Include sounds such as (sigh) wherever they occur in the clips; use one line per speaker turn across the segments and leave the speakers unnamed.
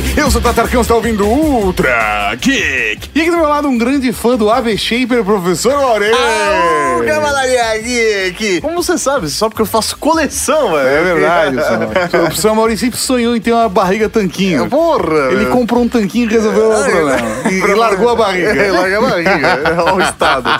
Geek. Eu sou o Tatarcão, você tá ouvindo Ultra Geek. E aqui do meu lado, um grande fã do AV Shaper, professor Aurélio.
Aô, Cavalaria Geek! Como você sabe? Só porque eu faço coleção, velho.
É verdade. O professor Maurício sempre sonhou em ter uma barriga tanquinho.
Porra!
Ele comprou um tanquinho e resolveu o problema. (laughs) E, e (laughs) largou a barriga.
É, larga a barriga. Olha o estado.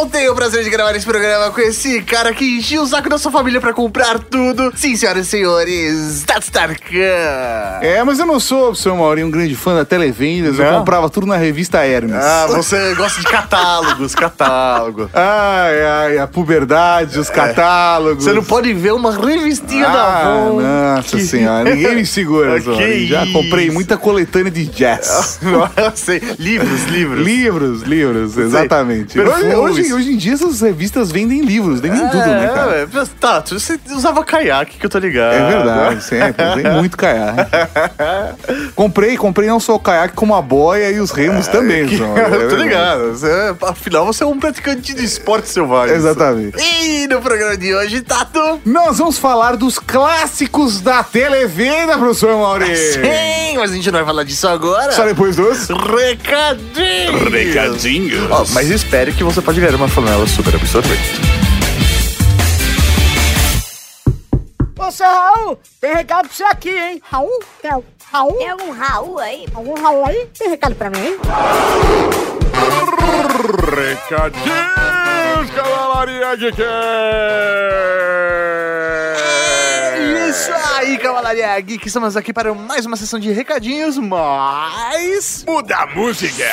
Eu tenho o prazer de gravar esse programa com esse cara que encheu o saco da sua família pra comprar tudo. Sim, senhoras e senhores, Tats Tarkan.
É, mas eu não sou, professor Maurinho, um grande fã da Televendas. Eu
Não?
comprava tudo na revista Hermes.
Ah, você gosta de catálogos, catálogo. (laughs)
Ai, ai, a puberdade, os catálogos.
É. Você não pode ver uma revistinha da
Ah,
Avon.
nossa
que-
senhora, ninguém me segura. (laughs) Já comprei muita coletânea de jazz. (laughs)
Nossa, livros, livros.
livros, livros, exatamente. Hoje, hoje, hoje em dia essas revistas vendem livros, vendem tudo, né, cara?
É, é, tá, você usava caiaque que eu tô ligado.
É verdade, sempre. Tem muito caiaque. (laughs) comprei, comprei não só o caiaque, como a boia e os remos também, (laughs)
Que-.
É
eu tô
verdade.
ligado. Você- afinal, você é um praticante de esporte selvagem.
Exatamente.
E no programa de hoje, Tato.
Nós vamos falar dos clássicos da televenda, professor Mauri.
Sim, mas a gente não vai falar disso agora.
Só depois dos...
Recadinhos.
Recadinhos.
Ó, mas espere que você pode ganhar uma flanela super absorvente.
Ô, seu Raul, tem recado pra você aqui, hein?
Raul?
Tem, Raul?
Tem algum Raul aí?
Algum Raul aí? Tem recado pra mim, hein?
Recadinhos, Cavalaria de
É Isso aí, Cavalaria Geek. Estamos aqui para mais uma sessão de recadinhos, mas...
Muda a música!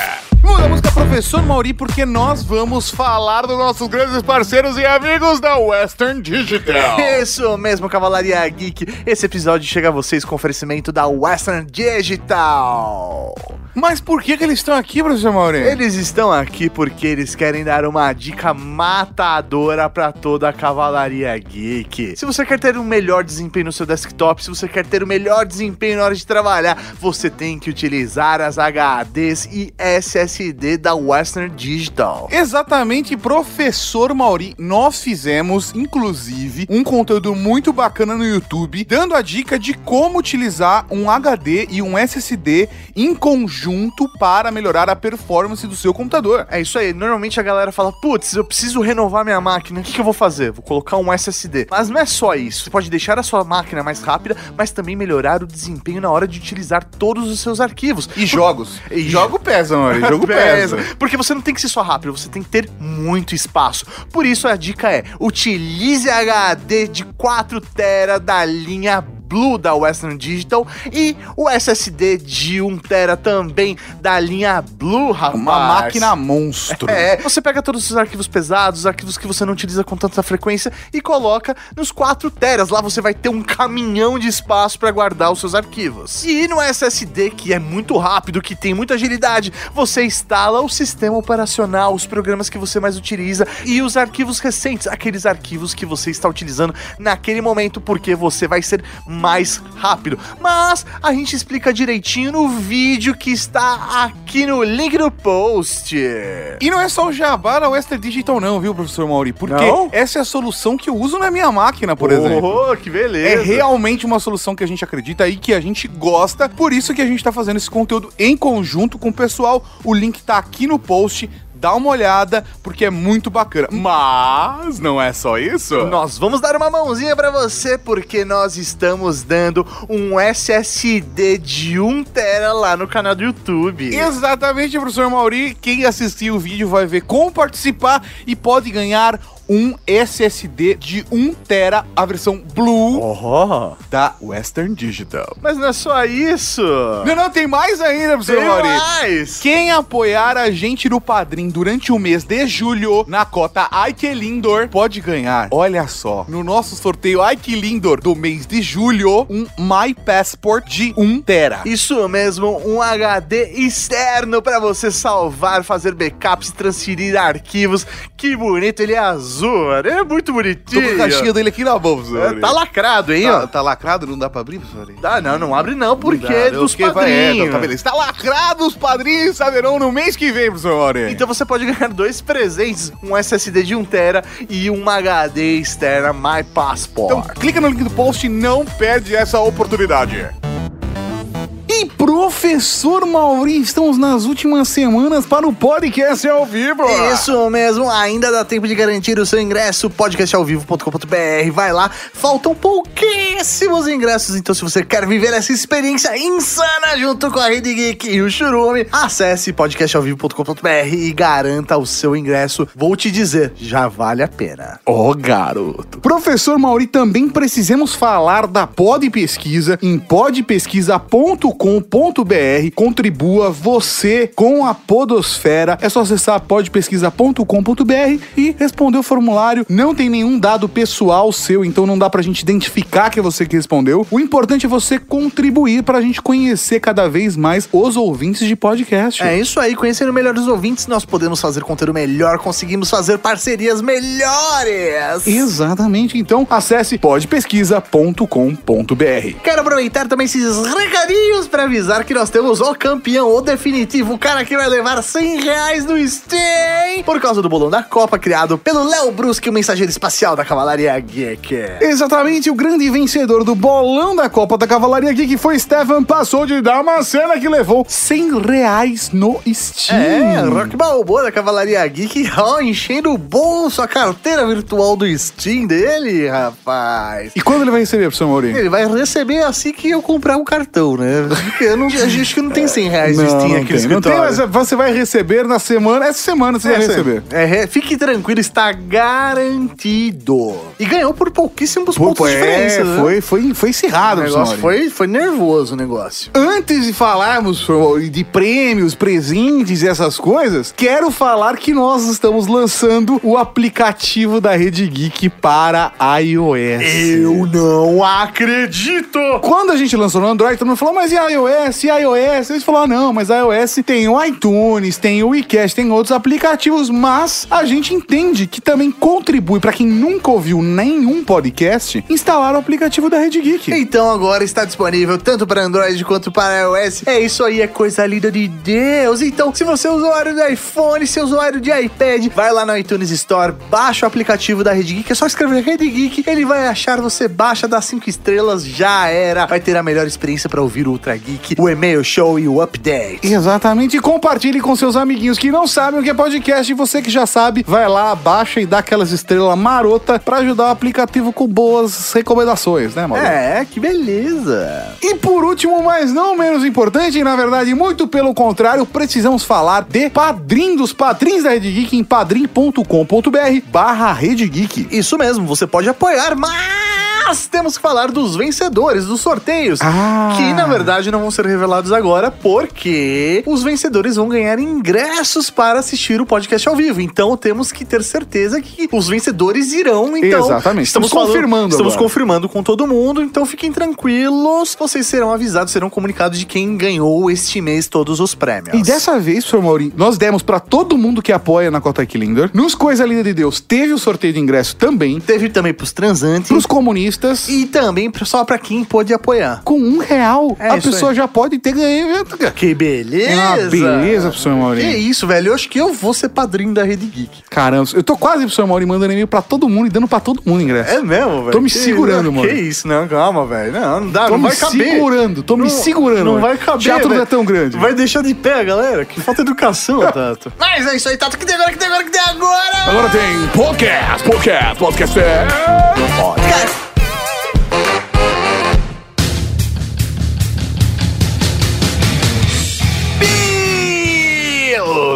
Muda a música, professor Mauri, porque nós vamos falar dos nossos grandes parceiros e amigos da Western Digital.
Isso mesmo, Cavalaria Geek. Esse episódio chega a vocês com oferecimento da Western Digital.
Mas por que, que eles estão aqui, professor Mauri?
Eles estão aqui porque eles querem dar uma dica matadora para toda a Cavalaria Geek. Se você quer ter um melhor desempenho no seu desktop, se você quer ter o melhor desempenho na hora de trabalhar, você tem que utilizar as HDs e SSD da Western Digital.
Exatamente, professor Mauri, nós fizemos, inclusive, um conteúdo muito bacana no YouTube, dando a dica de como utilizar um HD e um SSD em conjunto para melhorar a performance do seu computador.
É isso aí. Normalmente a galera fala: putz, eu preciso renovar minha máquina. O que, que eu vou fazer? Vou colocar um SSD. Mas não é só isso. Você pode deixar a sua máquina mais rápida, mas também melhorar o desempenho na hora de utilizar todos os seus arquivos.
E jogos.
E
jogo pesa, Mauri, jogo (laughs) pesa.
Porque você não tem que ser só rápido, você tem que ter muito espaço. Por isso a dica é: utilize HD de 4 TB da linha Blue da Western Digital e o SSD de 1 TB também da linha Blue, rapaz.
Uma máquina monstro. (laughs)
É, você pega todos os arquivos pesados, os arquivos que você não utiliza com tanta frequência e coloca nos 4 teras. Lá você vai ter um caminhão de espaço para guardar os seus arquivos. E no SSD, que é muito rápido, que tem muita agilidade, você instala o sistema operacional, os programas que você mais utiliza e os arquivos recentes, aqueles arquivos que você está utilizando naquele momento, porque você vai ser mais rápido. Mas a gente explica direitinho no vídeo que está aqui no link do post.
E não é só o jabá da Western Digital não, viu, professor Mauri? Porque
Não?
essa é a solução que eu uso na minha máquina, por exemplo.
Oh, que
É
beleza.
realmente uma solução que a gente acredita e que a gente gosta, por isso que a gente tá fazendo esse conteúdo em conjunto com o pessoal. O link tá aqui no post, dá uma olhada, porque é muito bacana. Mas não é só isso.
Nós vamos dar uma mãozinha pra você porque nós estamos dando um SSD de 1 tera lá no canal do YouTube.
Exatamente, professor Mauri. Quem assistir o vídeo vai ver como participar e pode ganhar um SSD de 1 tera, a versão Blue
Oh,
da Western Digital.
mas não é só isso.
Não, não, tem mais ainda, professor Mauri.
mais.
Quem apoiar a gente no Padrim durante o mês de julho na cota Ai Que Lindor pode ganhar, olha só, no nosso sorteio Ai Que Lindor do mês de julho, um My Passport de 1 tera.
Isso mesmo, um HD externo pra você salvar, fazer backups, transferir arquivos. Que bonito, ele é azul, é muito
Tô
bonitinho.
com a caixinha dele aqui na bolsa.
É, tá lacrado, hein,
Tá,
ó.
tá lacrado? Não dá pra abrir, professor?
Ah, não, não abre não, porque
Não dá,
é
né?
dos
Porque é,
padrinhos.
então tá beleza. Tá lacrado, os padrinhos saberão no mês que vem, professor.
Então você pode ganhar dois presentes, um SSD de 1 tera e uma HD externa My Passport.
Então clica no link do post e não perde essa oportunidade. E professor Mauri, estamos nas últimas semanas para o podcast ao vivo.
Isso mesmo, ainda dá tempo de garantir o seu ingresso, podcastalvivo.com.br. Vai lá, faltam pouquíssimos ingressos, então se você quer viver essa experiência insana junto com a Rede Geek e o Churume, acesse podcastalvivo.com.br e garanta o seu ingresso. Vou te dizer, já vale a pena.
Ó, garoto. Professor Mauri, também precisamos falar da Pod Pesquisa em podpesquisa.com.br. Contribua você com a Podosfera. É só acessar podpesquisa.com.br e responder o formulário. Não tem nenhum dado pessoal seu, então não dá pra gente identificar que é você que respondeu. O importante é você contribuir pra gente conhecer cada vez mais os ouvintes de podcast.
É isso aí, conhecendo melhor os ouvintes, nós podemos fazer conteúdo melhor, conseguimos fazer parcerias melhores.
Exatamente. Então acesse podpesquisa.com.br.
Quero aproveitar também esses recadinhos para avisar que nós temos o campeão, o definitivo, o cara que vai levar 100 reais no Steam por causa do bolão da Copa criado pelo Léo Brusque, o mensageiro espacial da Cavalaria Geek.
Exatamente, o grande vencedor do bolão da Copa da Cavalaria Geek foi Stefan Passou de Damascena, que levou 100 reais no Steam.
É, Rock Balboa da Cavalaria Geek, ó, enchendo o bolso, a carteira virtual do Steam dele, rapaz.
E quando ele vai receber, professor Mauri?
Ele vai receber assim que eu comprar um cartão, né? Porque eu não, acho que não tem 100 reais no Steam aqui no
não tem, mas você vai receber na semana, essa semana você vai receber.
É, é, fique tranquilo, está garantido. E ganhou por pouquíssimos pontos de
é,
diferença. né?
foi, foi, foi
O
encerrado, professor
negócio foi, foi nervoso o negócio.
Antes de falarmos de prêmios, presentes e essas coisas, quero falar que nós estamos lançando o aplicativo da Rede Geek para iOS.
não acredito!
Quando a gente lançou no Android, todo mundo falou, mas e iOS? E iOS? Eles falaram, ah, não, mas iOS tem o iTunes, tem o WeCast, tem outros aplicativos, mas a gente entende que também contribui para quem nunca ouviu nenhum podcast instalar o aplicativo da Rede Geek.
Então agora está disponível tanto para Android quanto para iOS. É isso aí, é coisa linda de Deus. Então, se você é usuário de iPhone, se é usuário de iPad, vai lá no iTunes Store, baixa o aplicativo da Rede Geek, é só escrever Rede Geek, ele vai achar, você baixa, dá cinco estrelas, já era. Vai ter a melhor experiência para ouvir o Ultra Geek, o e-mail show e o update.
Exatamente, e compartilhe com seus amiguinhos que não sabem o que é podcast e você que já sabe, vai lá, baixa e dá aquelas estrelas marota para ajudar o aplicativo com boas recomendações, né, Mauro?
É, que beleza.
E por último, mas não menos importante, e na verdade, muito pelo contrário, precisamos falar de padrim dos padrinhos da Rede Geek em padrim.com.br barra Rede Geek.
Isso mesmo, você pode apoiar, mas temos que falar dos vencedores dos sorteios.
Ah.
Que na verdade não vão ser revelados agora, porque os vencedores vão ganhar ingressos para assistir o podcast ao vivo. Então temos que ter certeza que os vencedores irão. Então,
Exatamente, estamos
falando-
confirmando
Estamos
agora.
confirmando com todo mundo. Então fiquem tranquilos. Vocês serão avisados, serão comunicados de quem ganhou este mês todos os prêmios.
E dessa vez, Sr. Mauri, nós demos pra todo mundo que apoia na Cota Linder. Nos Coisa Linda de Deus, teve o sorteio de ingresso também.
teve também pros transantes.
Pros comunistas.
E também só pra quem pôde apoiar.
Com um real,
É
a
isso
pessoa
aí.
já pode ter ganho.
Que beleza!
É uma beleza, professor Maurinho.
Que isso, velho. Eu acho que eu vou ser padrinho da Rede Geek.
Caramba, eu tô quase, professor Mauri, mandando e-mail pra todo mundo e dando pra todo mundo ingresso.
É mesmo, velho?
Tô me
Que-
segurando, mano.
Que isso, não, calma, velho. Não, não dá,
Tô
não
me
vai caber.
segurando, tô me
Não-
segurando,
Não
mano.
vai caber.
Teatro não é tão grande.
Vai deixar de pé, galera. Que falta de educação, Tato. Mas é isso aí, Tato. Que tem agora, que tem agora, que tem agora?
Agora tem podcast, podcast, podcast. é.
Podcast.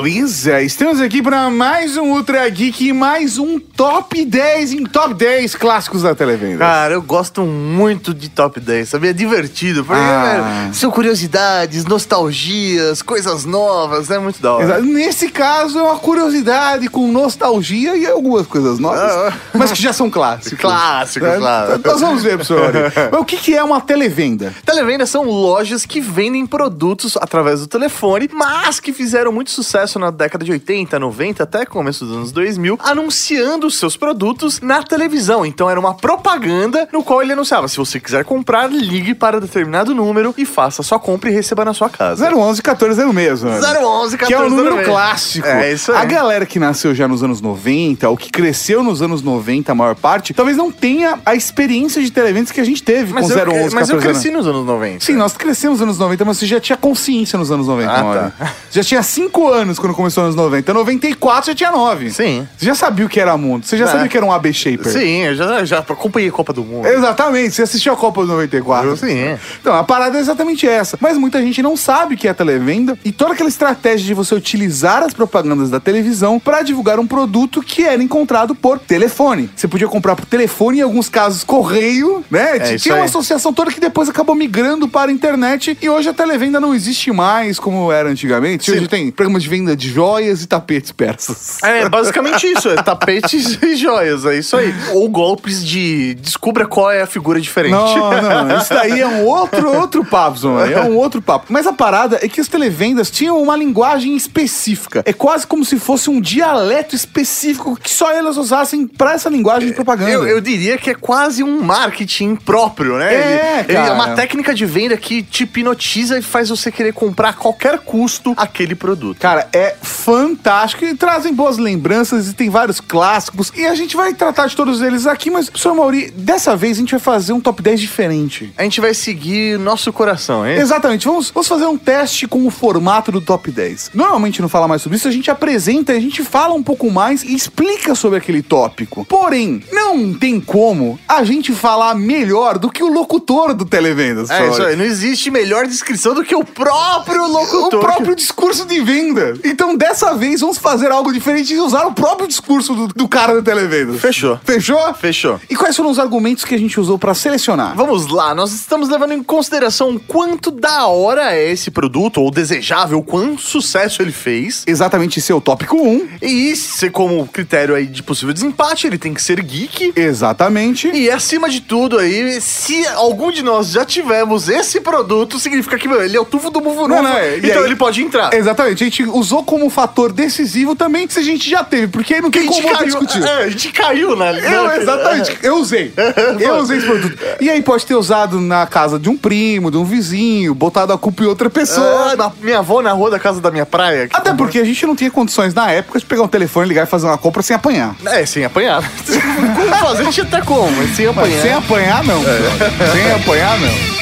Beleza, estamos aqui para mais um Ultra Geek e mais um Top 10 em Top 10 clássicos da televenda.
Cara, eu gosto muito de Top 10, sabia? É divertido. Porque,
Ah.
velho, são curiosidades, nostalgias, coisas novas. É muito da hora.
Exato. Nesse caso, é uma curiosidade com nostalgia e algumas coisas novas,
Ah.
mas que já são clássicos.
Clássicos,
É,
claro.
Nós vamos ver, professor. Mas o que, que é uma televenda?
Televendas são lojas que vendem produtos através do telefone, mas que fizeram muito sucesso sucesso na década de 80, 90, até começo dos anos 2000, anunciando os seus produtos na televisão. Então era uma propaganda no qual ele anunciava: se você quiser comprar, ligue para determinado número e faça sua compra e receba na sua casa.
011 1406, mano.
011
Que é o número
1406.
clássico.
É isso aí.
A galera que nasceu já nos anos 90, ou que cresceu nos anos 90, a maior parte, talvez não tenha a experiência de televendas que a gente teve
Mas,
com
eu,
011
mas eu
1406.
cresci nos anos 90.
Sim, nós crescemos nos anos 90, mas você já tinha consciência nos anos 90,
Ah, tá.
Já tinha 5 anos quando começou nos anos 90. 94 já tinha 9.
Sim.
Você já sabia o que era mundo. Você já
É.
sabia o que era um AB Shaper.
Sim, eu já, já acompanhei a Copa do Mundo.
Exatamente, você assistiu a Copa de 94.
Eu sim.
Então, a parada é exatamente essa. Mas muita gente não sabe o que é televenda e toda aquela estratégia de você utilizar as propagandas da televisão para divulgar um produto que era encontrado por telefone. Você podia comprar por telefone, em alguns casos correio, né?
É
Tinha uma associação toda que depois acabou migrando para a internet e hoje a televenda não existe mais como era antigamente.
Sim.
Hoje tem programas de venda de joias e tapetes persas.
É basicamente isso, é tapetes e joias, é isso aí. Ou golpes de descubra qual é a figura diferente.
Não, não, isso daí é um outro, outro papo, Zona. É um outro papo. Mas a parada é que as televendas tinham uma linguagem específica. É quase como se fosse um dialeto específico que só elas usassem pra essa linguagem de propaganda.
Eu, eu diria que é quase um marketing próprio, né?
É,
Ele- ele
cara.
é uma técnica de venda que te hipnotiza e faz você querer comprar a qualquer custo aquele produto.
Cara, é fantástico e trazem boas lembranças e tem vários clássicos. E a gente vai tratar de todos eles aqui, mas, professor Mauri, dessa vez a gente vai fazer um top 10 diferente.
A gente vai seguir nosso coração, hein?
Exatamente, vamos, vamos fazer um teste com o formato do top 10. Normalmente não fala mais sobre isso, a gente apresenta, a gente fala um pouco mais e explica sobre aquele tópico. Porém, não tem como a gente falar melhor do que o locutor do Televendas.
É isso aí, não existe melhor descrição do que o próprio
O
locutor.
próprio discurso de venda. Então, dessa vez, vamos fazer algo diferente e usar o próprio discurso do, do cara do Televendas.
Fechou.
Fechou?
Fechou.
E quais foram os argumentos que a gente usou pra selecionar?
Vamos lá, nós estamos levando em consideração quanto da hora é esse produto, ou desejável, quanto sucesso ele fez.
Exatamente esse é o tópico 1.
E se como critério aí de possível desempate, ele tem que ser geek.
Exatamente.
E acima de tudo aí, se algum de nós já tivemos esse produto, significa que, meu, ele é o tufo do Muvurufa,
Não, não, é,
então
aí-
ele pode entrar.
Exatamente, a gente usou como fator decisivo também se a gente já teve, porque aí não
a
tem
gente
como
caiu,
discutir.
é, a gente caiu, né?
Eu, exatamente, eu usei. (laughs) Eu usei esse produto. E aí pode ter usado na casa de um primo, de um vizinho, botado a culpa em outra pessoa.
Ah, na minha avó na rua da casa da minha praia. que
Até
comprou-
porque a gente não tinha condições na época de pegar um telefone, ligar e fazer uma compra sem apanhar.
É, sem apanhar. (laughs) como fazer? A gente até como, mas sem
Mas
apanhar.
sem apanhar, não. brother. Sem apanhar, não.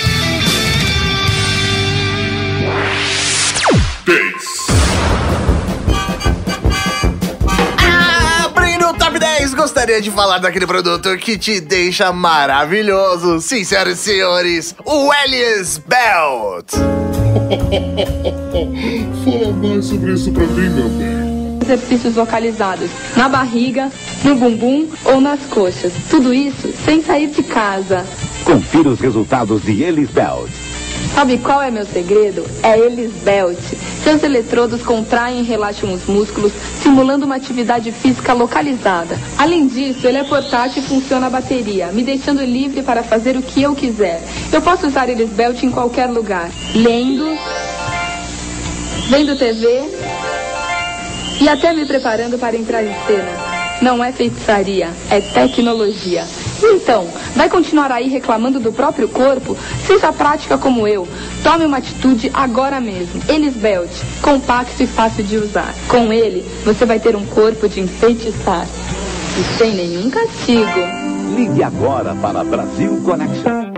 Abrindo top 10, gostaria de falar daquele produto que te deixa maravilhoso. Sim, senhoras e senhores, o Elias Belt. (laughs)
Fala mais sobre isso pra mim, meu bem.
exercícios localizados na barriga, no bumbum ou nas coxas. Tudo isso sem sair de casa.
Confira os resultados de Elis Belt.
Sabe qual é meu segredo? É Elis Belt. Seus eletrodos contraem e relaxam os músculos, simulando uma atividade física localizada. Além disso, ele é portátil e funciona a bateria, me deixando livre para fazer o que eu quiser. Eu posso usar Elis Belt em qualquer lugar, lendo, vendo TV e até me preparando para entrar em cena. Não é feitiçaria, é tecnologia. Então, vai continuar aí reclamando do próprio corpo? Seja prática como eu. Tome uma atitude agora mesmo. Elis Belt, compacto e fácil de usar. Com ele, você vai ter um corpo de enfeitiçar. E sem nenhum castigo.
Ligue agora para Brasil Connection.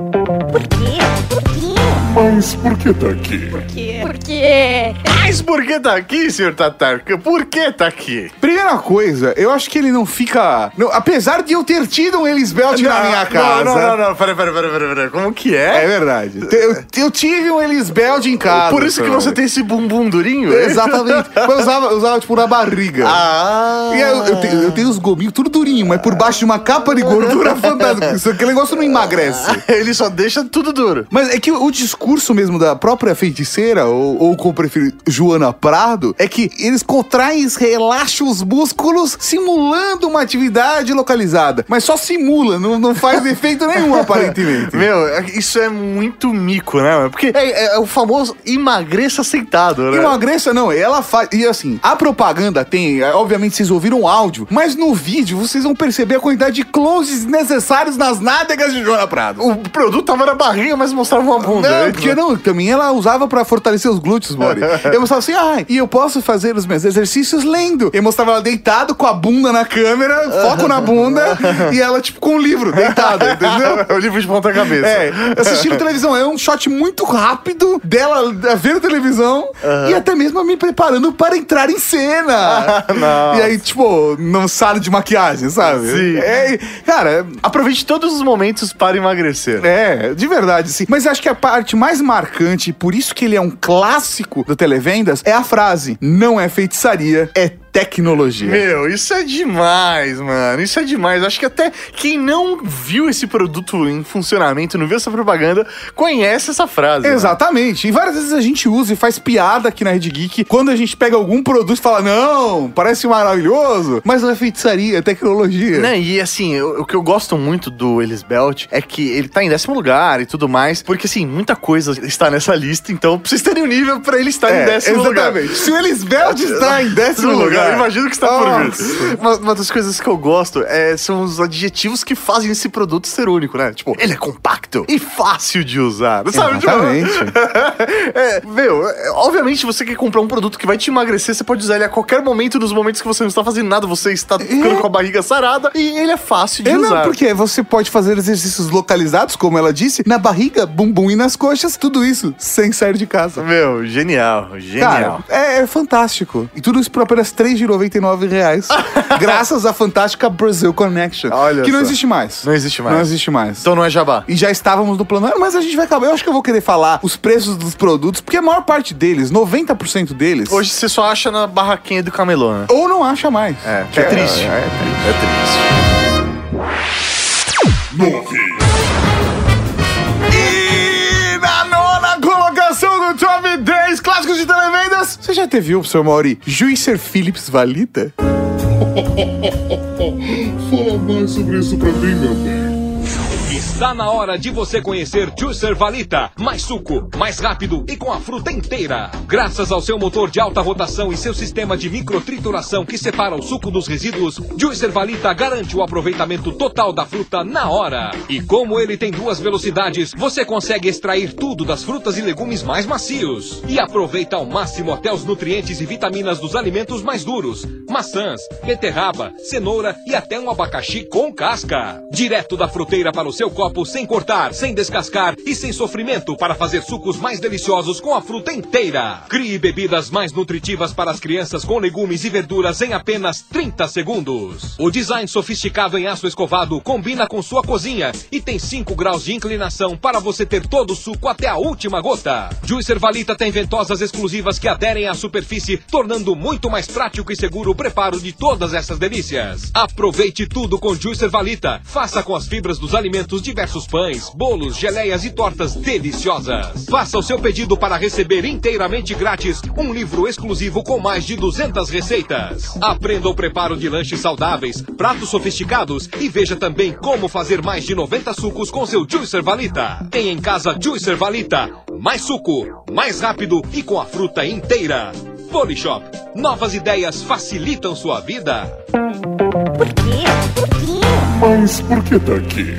Mas por que tá aqui?
Porque
Mas por que tá aqui, senhor Tatarka? Por que tá aqui?
Primeira coisa, eu acho que ele não fica. não, apesar de eu ter tido um Elisbelt na minha casa.
Não, não, não, não. Pera, pera, pera, pera, pera. Como que é?
É verdade. Eu, eu tive um Elisbelt em casa.
Por isso que você
Fernando.
tem esse bumbum durinho? é?
Exatamente. (laughs) Eu usava, eu usava, tipo, na barriga.
Ah.
E eu, eu tenho, eu tenho os gominhos tudo durinho, mas por baixo de uma capa de gordura (laughs) fantástica. Aquele negócio não emagrece.
Ele só deixa tudo duro.
Mas é que o discurso discurso mesmo da própria feiticeira, ou, ou como prefiro, Joana Prado, é que eles contraem, relaxam os músculos simulando uma atividade localizada. Mas só simula, não, não faz (laughs) efeito nenhum, aparentemente.
Meu, é- isso é muito mico, né? Porque é, é o famoso emagreça sentado, né?
Emagreça, não, ela faz. E assim, a propaganda tem. é, Obviamente vocês ouviram o áudio, mas no vídeo vocês vão perceber a quantidade de closes necessários nas nádegas de Joana Prado.
O produto tava na barriga, mas mostrava uma bunda.
Não,
né?
Porque não, também ela usava pra fortalecer os glúteos, Mori. Eu mostrava assim, ah, e eu posso fazer os meus exercícios lendo. Eu mostrava ela deitado com a bunda na câmera, foco na bunda, e ela, tipo, com o livro, deitada, entendeu? (laughs)
o livro de ponta cabeça.
É, assistindo televisão. É um shot muito rápido dela vendo televisão e até mesmo me preparando para entrar em cena.
Nossa. (laughs)
e aí, tipo, não sala de maquiagem, sabe?
Sim.
É, cara,
Aproveite todos os momentos para emagrecer.
é, de verdade, sim. Mas acho que a parte mais marcante, por isso que ele é um clássico do Televendas, é a frase: não é feitiçaria, é tecnologia.
Meu, isso é demais, mano. Isso é demais. Acho que até quem não viu esse produto em funcionamento, não viu essa propaganda, conhece essa frase. mano.
Exatamente. E várias vezes a gente usa e faz piada aqui na Rede Geek quando a gente pega algum produto e fala, não, parece maravilhoso, mas não é feitiçaria, é tecnologia.
Né? E assim, eu- o que eu gosto muito do Elis Belt é que ele tá em décimo lugar e tudo mais, porque assim, muita coisa está nessa lista, então pra vocês terem um nível pra ele estar em
É,
décimo lugar.
exatamente. Se o Elisbelt (laughs) está em décimo lugar,
Imagino que está por vir. Uma, uma das coisas que eu gosto é, são os adjetivos que fazem esse produto ser único, né? Tipo, ele é compacto e fácil de usar. Sabe? Tipo,
Exatamente. (laughs)
é, meu, é, obviamente você quer comprar um produto que vai te emagrecer, você pode usar ele a qualquer momento, nos momentos que você não está fazendo nada, você está ficando com a barriga sarada e ele é fácil de
É,
usar.
não, porque você pode fazer exercícios localizados, como ela disse, na barriga, bumbum e nas coxas, tudo isso sem sair de casa.
Meu, genial, genial.
Cara, é, é fantástico. E tudo isso por apenas 3,99 reais. (laughs) graças à fantástica Brazil Connection.
Olha
que não
só.
existe mais.
Não existe mais.
Não existe mais.
Então não é jabá.
E já estávamos no plano, mas a gente vai acabar. Eu acho que eu vou querer falar os preços dos produtos, porque a maior parte deles, 90% deles,
Hoje você só acha na barraquinha do camelô, né?
ou não acha mais.
É, que é triste.
É, é triste.
É triste.
Nove.
E na nona colocação do Top 10 clássicos de televendas, você já teve o, seu Mauri, Juicer Phillips Valita? (laughs)
Fala mais sobre isso pra mim, meu bem.
Está na hora de você conhecer Juicer Valita. Mais suco, mais rápido e com a fruta inteira. Graças ao seu motor de alta rotação e seu sistema de microtrituração que separa o suco dos resíduos, Juicer Valita garante o aproveitamento total da fruta na hora. E como ele tem duas velocidades, você consegue extrair tudo das frutas e legumes mais macios. E aproveita ao máximo até os nutrientes e vitaminas dos alimentos mais duros. Maçãs, beterraba, cenoura e até um abacaxi com casca. Direto da fruteira para o seu copo sem cortar, sem descascar e sem sofrimento para fazer sucos mais deliciosos com a fruta inteira. Crie bebidas mais nutritivas para as crianças com legumes e verduras em apenas 30 segundos. O design sofisticado em aço escovado combina com sua cozinha e tem 5 graus de inclinação para você ter todo o suco até a última gota. Juicer Valita tem ventosas exclusivas que aderem à superfície, tornando muito mais prático e seguro o preparo de todas essas delícias. Aproveite tudo com Juicer Valita. Faça com as fibras dos alimentos diversos pães, bolos, geleias e tortas deliciosas. Faça o seu pedido para receber inteiramente grátis um livro exclusivo com mais de 200 receitas. Aprenda o preparo de lanches saudáveis, pratos sofisticados e veja também como fazer mais de 90 sucos com seu Juicer Valita. Tem em casa Juicer Valita. Mais suco, mais rápido e com a fruta inteira. Polishop. Novas ideias facilitam sua vida.
Por quê? Por quê?
Mas por que tá aqui?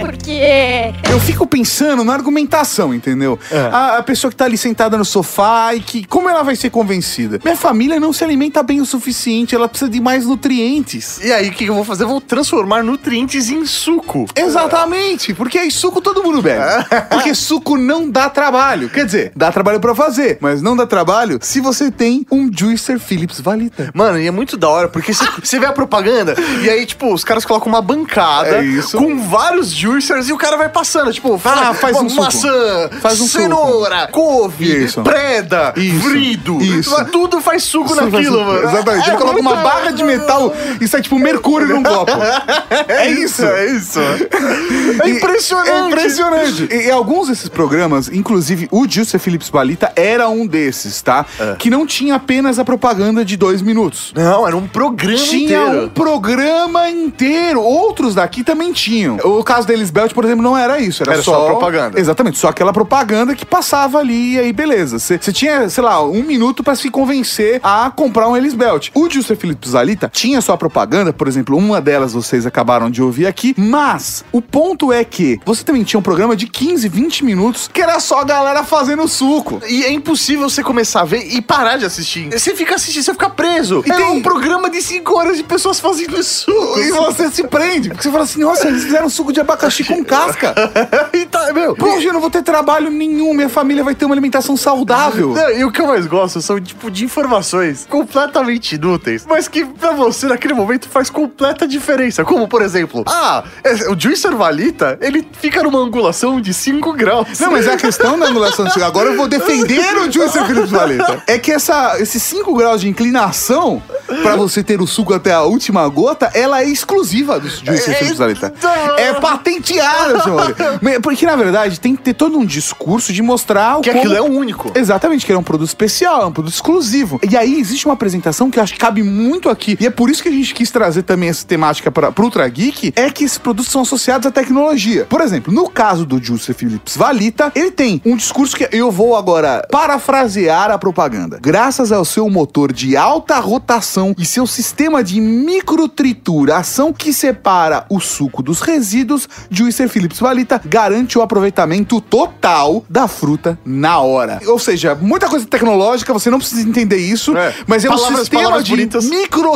Por quê?
Eu fico pensando na argumentação, entendeu? A, a pessoa que tá ali sentada no sofá e que. Como ela vai ser convencida? Minha família não se alimenta bem o suficiente, ela precisa de mais nutrientes.
E aí, o que eu vou fazer? Eu vou transformar nutrientes em suco.
Exatamente, porque aí suco todo mundo bebe. Porque suco não dá trabalho. Quer dizer, dá trabalho pra fazer, mas não dá trabalho se você tem um Juicer Philips Valita.
Mano, e é muito da hora, porque você- você vê a propaganda e aí, tipo, os caras colocam uma banquinha bancada
É isso.
com vários juicers e o cara vai passando. Tipo, fala,
Ah, faz um suco.
maçã,
Faz um suco.
cenoura, couve,
Isso.
preda,
Isso.
vrido.
Isso.
Tudo faz suco naquilo, mano.
Exatamente. Ele
É
coloca uma barra de metal e sai tipo mercúrio num copo. (laughs) É isso.
É isso. (laughs) É impressionante.
É impressionante. E, e alguns desses programas, inclusive o Juicer Phillips Balita era um desses, tá?
É.
Que não tinha apenas a propaganda de dois minutos.
Não, era um programa
Tinha
inteiro.
um programa inteiro. Outros daqui também tinham. O caso da Elisbeth, por exemplo, não era isso. Era,
Era só propaganda.
Exatamente, só aquela propaganda que passava ali e aí beleza. Você tinha, sei lá, um minuto pra se convencer a comprar um Elisbeth. O Juicer Phillips Alita tinha sua propaganda, por exemplo, uma delas vocês acabaram de ouvir aqui, mas o ponto é que você também tinha um programa de 15, 20 minutos que era só a galera fazendo suco.
E é impossível você começar a ver e parar de assistir. Você fica assistindo, você fica preso.
E
é
tem-
um programa de 5 horas de pessoas fazendo isso.
E você se prende, porque você fala assim, nossa, eles fizeram suco de abacaxi com casca. (laughs)
e tá, meu.
Poxa, eu não vou ter trabalho nenhum, minha família vai ter uma alimentação saudável.
Não, e o que eu mais gosto são, tipo, de informações completamente inúteis, mas que pra você, naquele momento, faz completa diferença. Como, por exemplo, ah, é- o Juicer Valita, ele fica numa angulação de 5 graus.
Não, mas é a questão da angulação de cigarro. Agora eu vou defender o Juicer Phillips (laughs) Valeta. É que essa, esses 5 graus de inclinação pra você ter o suco até a última gota, ela é exclusiva do Juicer
É,
Valeta.
então.
É patenteada, senhor. (laughs) Porque, na verdade, tem que ter todo um discurso de mostrar o
Que
como-
aquilo é único.
Exatamente, que era um produto especial, é um produto exclusivo. E aí existe uma apresentação que eu acho que cabe muito aqui. E é por isso que a gente quis trazer também essa temática para pro Ultra Geek, é que esses produtos são associados à tecnologia. Por exemplo, no caso do Juicer Phillips Valita, ele tem um discurso que eu vou agora parafrasear a propaganda. Graças ao seu motor de alta rotação e seu sistema de microtrituração que separa o suco dos resíduos, Juicer Phillips Valita garante o aproveitamento total da fruta na hora. Ou seja, muita coisa tecnológica, você não precisa entender isso,
É.
mas é um
Palavras-
sistema
palavras
de
bonitas.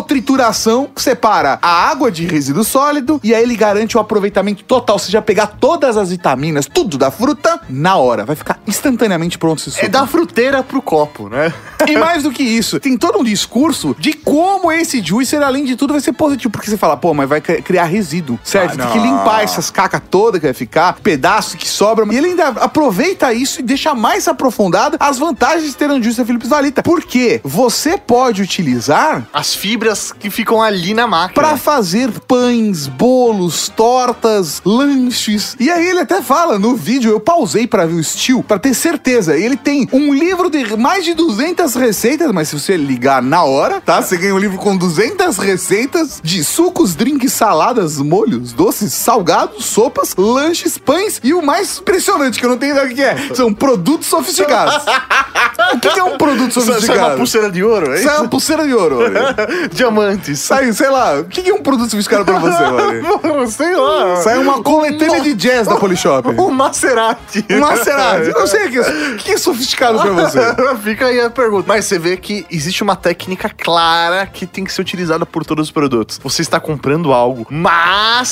microtrituração que separa a água de resíduo sólido e aí ele garante o aproveitamento total, ou seja, pegar todas as vitaminas, tudo da fruta na hora. Vai ficar instantaneamente pronto esse suco.
É da fruteira pro copo, né?
E mais do que isso, tem todo um discurso de como esse juicer, além de tudo, vai ser positivo. Porque você fala, pô, mas vai cri- criar resíduo, certo?
Ah,
tem que limpar essas cacas todas que vai ficar, pedaço que sobra. E ele ainda aproveita isso e deixa mais aprofundada as vantagens de ter juicer Philips Valita. Porque você pode utilizar
As fibras que ficam ali na máquina.
Pra fazer pães, bolos, tortas, lanches. E aí ele até fala no vídeo, eu pausei pra ver o Steel, pra ter certeza. Ele tem um livro de mais de 200 receitas, mas se você ligar na hora, tá? Você ganha um livro com 200 receitas de sucos, drinks, saladas, molhos, doces, salgados, sopas, lanches, pães e o mais impressionante que eu não tenho ideia do que é, são produtos sofisticados. (laughs) o que é um produto
Sai- Sai uma
sofisticado?
pulseira de ouro, é
Sai
isso?
uma pulseira de ouro. (laughs)
Diamantes.
Sai, sei lá, o que é um produto sofisticado pra você, (laughs) mano?
Sei lá.
Sai uma coletânea de jazz da Polishop.
Um Maserati.
Um Maserati. Eu não sei o que é, o que é sofisticado pra você.
Fica aí a pergunta. Mas você vê que existe uma técnica clara que tem que ser utilizada por todos os produtos. Você está comprando algo, mas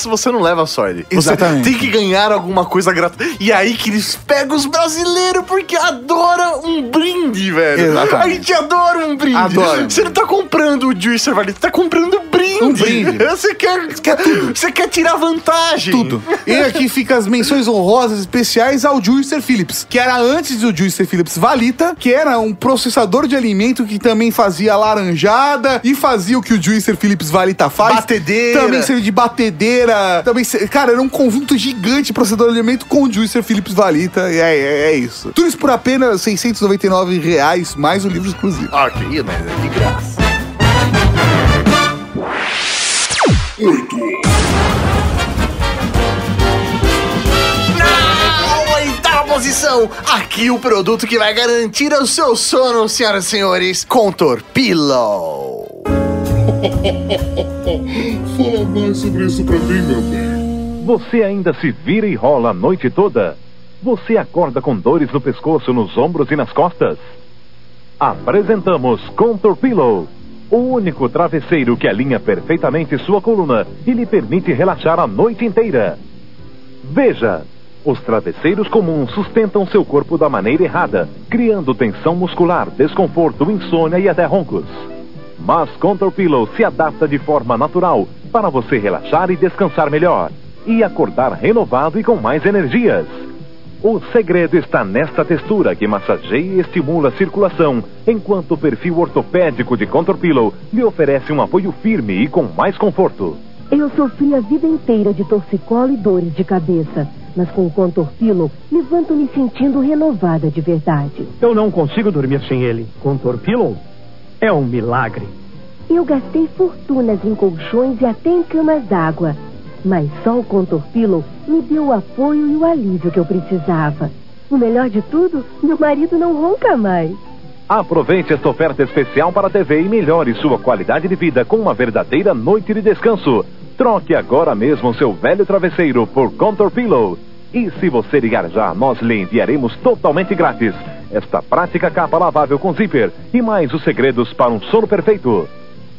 você não leva sorte. Você
Exatamente.
tem que ganhar alguma coisa gratuita. E aí que eles pegam os brasileiros porque adora um brinde, velho.
Exatamente.
A gente adora um brinde.
Adora.
Você não tá comprando o Juicer Valley, você tá comprando brinde.
Um brinde. (laughs)
Você quer,
quer tudo.
Você quer tirar vantagem.
Tudo. E aqui fica as menções honrosas especiais ao Juicer Phillips, que era antes do Juicer Phillips Valita, que era um processador de alimento que também fazia laranjada e fazia o que o Juicer Phillips Valita faz.
Batedeira.
Também serve de batedeira. Também, se- cara, era um conjunto gigante de processador de alimento com o Juicer Phillips Valita. E é, é, é isso. Tudo isso por apenas 699 reais, mais o livro exclusivo.
Ok, mas é de graça. Na oitava posição, aqui o produto que vai garantir o seu sono, senhoras e senhores, Contour Pillow. (laughs)
Fala mais sobre isso pra mim, meu bem.
Você ainda se vira e rola a noite toda? Você acorda com dores no pescoço, nos ombros e nas costas? Apresentamos Contour Pillow, o único travesseiro que alinha perfeitamente sua coluna e lhe permite relaxar a noite inteira. Veja, os travesseiros comuns sustentam seu corpo da maneira errada, criando tensão muscular, desconforto, insônia e até roncos.
Mas Contour Pillow se adapta de forma natural para você relaxar e descansar melhor e acordar renovado e com mais energias. O segredo está nesta textura que massageia e estimula a circulação, enquanto o perfil ortopédico de Contour Pillow lhe oferece um apoio firme e com mais conforto.
Eu sofri a vida inteira de torcicolo e dores de cabeça, mas com o Contour Pillow levanto me sentindo renovada de verdade.
Eu não consigo dormir sem ele. Contour Pillow é um milagre.
Eu gastei fortunas em colchões e até em camas d'água, mas só o Contour Pillow me deu o apoio e o alívio que eu precisava. O melhor de tudo, meu marido não ronca mais.
Aproveite esta oferta especial para a TV e melhore sua qualidade de vida com uma verdadeira noite de descanso. Troque agora mesmo seu velho travesseiro por Contour Pillow. E se você ligar já, nós lhe enviaremos totalmente grátis esta prática capa lavável com zíper e mais os segredos para um sono perfeito.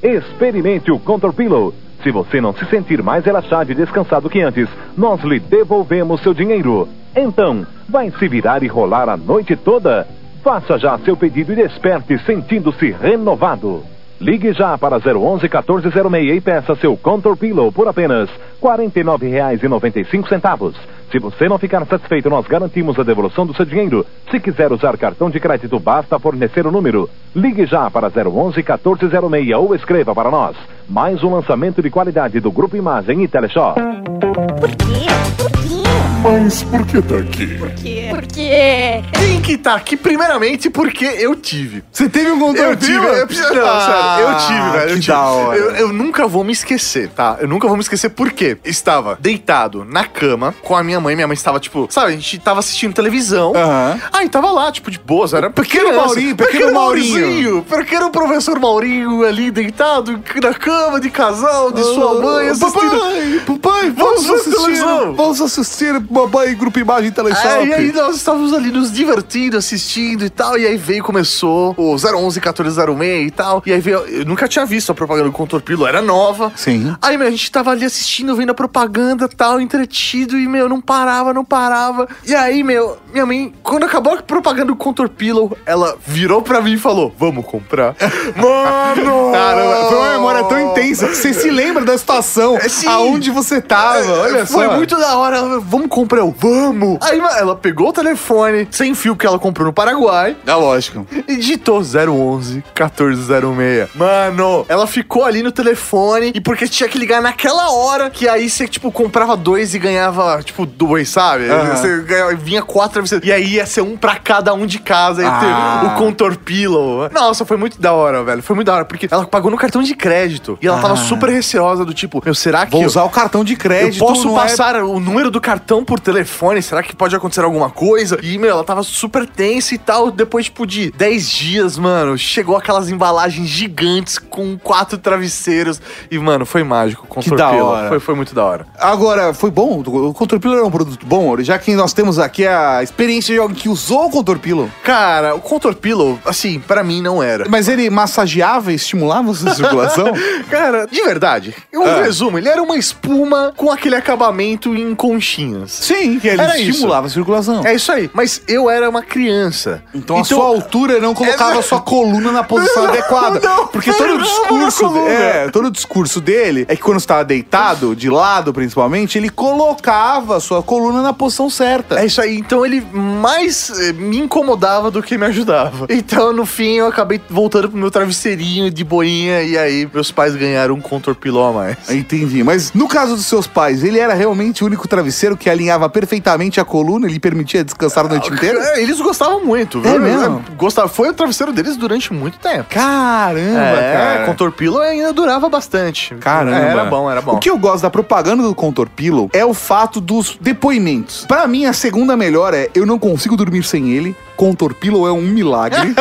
Experimente o Contour Pillow. Se você não se sentir mais relaxado e descansado que antes, nós lhe devolvemos seu dinheiro. Então, vai se virar e rolar a noite toda? Faça já seu pedido e desperte sentindo-se renovado. Ligue já para 011 1406 e peça seu Contour Pillow por apenas R$ 49,95. Se você não ficar satisfeito, nós garantimos a devolução do seu dinheiro. Se quiser usar cartão de crédito, basta fornecer o número. Ligue já para 011 1406 ou escreva para nós. Mais um lançamento de qualidade do Grupo Imagem e Teleshop.
Por quê? Por quê?
Mas por que tá aqui?
Por quê? Por quê?
Tem que estar aqui primeiramente porque eu tive.
Você teve um Contour
Eu tive, eu preciso, não,
Ah,
sério, eu tive, velho. eu tive.
da hora.
Eu, eu nunca vou me esquecer, tá? Eu nunca vou me esquecer porque estava deitado na cama com a minha mãe. Minha mãe estava, tipo, sabe, a gente tava assistindo televisão.
Aham.
Aí tava lá, tipo, de boas, era
Pequeno
criança.
Maurinho, pequeno Maurinho.
Maurinho, pequeno professor Maurinho ali deitado na cama de casal de sua mãe assistindo.
Papai, papai, vamos,
Vamos
assistir,
televisão.
vamos assistir Papai Grupo Imagem Teleshop.
É, e aí nós estávamos ali nos divertindo, assistindo e tal. E aí veio, começou o 011 1406 e tal. E aí veio, eu nunca tinha visto a propaganda do Contour Pillow, era nova.
Sim.
Aí, meu, a gente tava ali assistindo, vendo a propaganda e tal, entretido. E, meu, não parava, não parava. E aí, meu, minha mãe, quando acabou a propaganda do Contour Pillow, ela virou pra mim e falou: Vamos comprar. (laughs) Mano!
Caramba, foi uma memória tão intensa que você se lembra da situação,
É, sim.
aonde você tava, olha
Foi
só.
muito da hora. Vamos comprar, eu, vamos. Aí ela pegou o telefone sem fio que ela comprou no Paraguai
É lógico.
e digitou 011 1406. Mano, ela ficou ali no telefone e porque tinha que ligar naquela hora que aí você, tipo, comprava dois e ganhava, tipo, dois, sabe?
Aham.
Você ganhava- vinha quatro. E aí ia ser um pra cada um de casa.
Ah.
o Contour Pillow. Nossa, foi muito da hora, velho. Foi muito da hora. Porque ela pagou no cartão de crédito. E ela tava
Ah.
super receosa do tipo, meu, será que
Vou
eu-
usar o cartão de crédito.
eu posso
não é-
passar o número do cartão por telefone? Será que pode acontecer alguma coisa? E, meu, ela tava super tensa e tal. Depois, tipo, de 10 dias, mano, chegou aquelas embalagens gigantes com quatro travesseiros. E, mano, foi mágico. Com
Que da hora.
Foi, foi muito da hora.
Agora, foi bom? O Contour Pillow é um produto bom, já que nós temos aqui a experiência de alguém que usou o Contour Pillow.
Cara, o Contour Pillow, assim, pra mim não era.
Mas ele massageava e estimulava a sua circulação? (laughs)
Cara, de verdade, eu
Ah.
resumo, ele era uma espuma com aquele acabamento em conchinhas.
Sim, que ele
Era isso.
estimulava a circulação.
É isso aí. Mas eu era uma criança.
Então, a sua altura não colocava
É-
a sua coluna na posição (laughs) adequada.
não,
porque todo o
não,
discurso.
não.
É, todo o discurso dele é que quando estava deitado, de lado principalmente, ele colocava a sua coluna na posição certa.
É isso aí. Então ele mais eh, me incomodava do que me ajudava. Então, no fim, eu acabei voltando pro meu travesseirinho de boinha. E aí, meus pais ganharam um contour pillow a mais.
Entendi. Mas no caso dos seus pais, ele era realmente o único travesseiro que alinhava perfeitamente a coluna e lhe permitia descansar a noite inteira?
É, eles gostavam muito,
É
viu?
mesmo?
Gostava, foi o travesseiro deles durante muito tempo.
Caramba,
é,
cara.
contour pillow ainda durava bastante.
Caramba.
É, era bom, era bom.
O que eu gosto da propaganda do Contour Pillow é o fato dos depoimentos. Pra mim, a segunda melhor é eu não consigo dormir sem ele. Contour Pillow é um milagre. (laughs)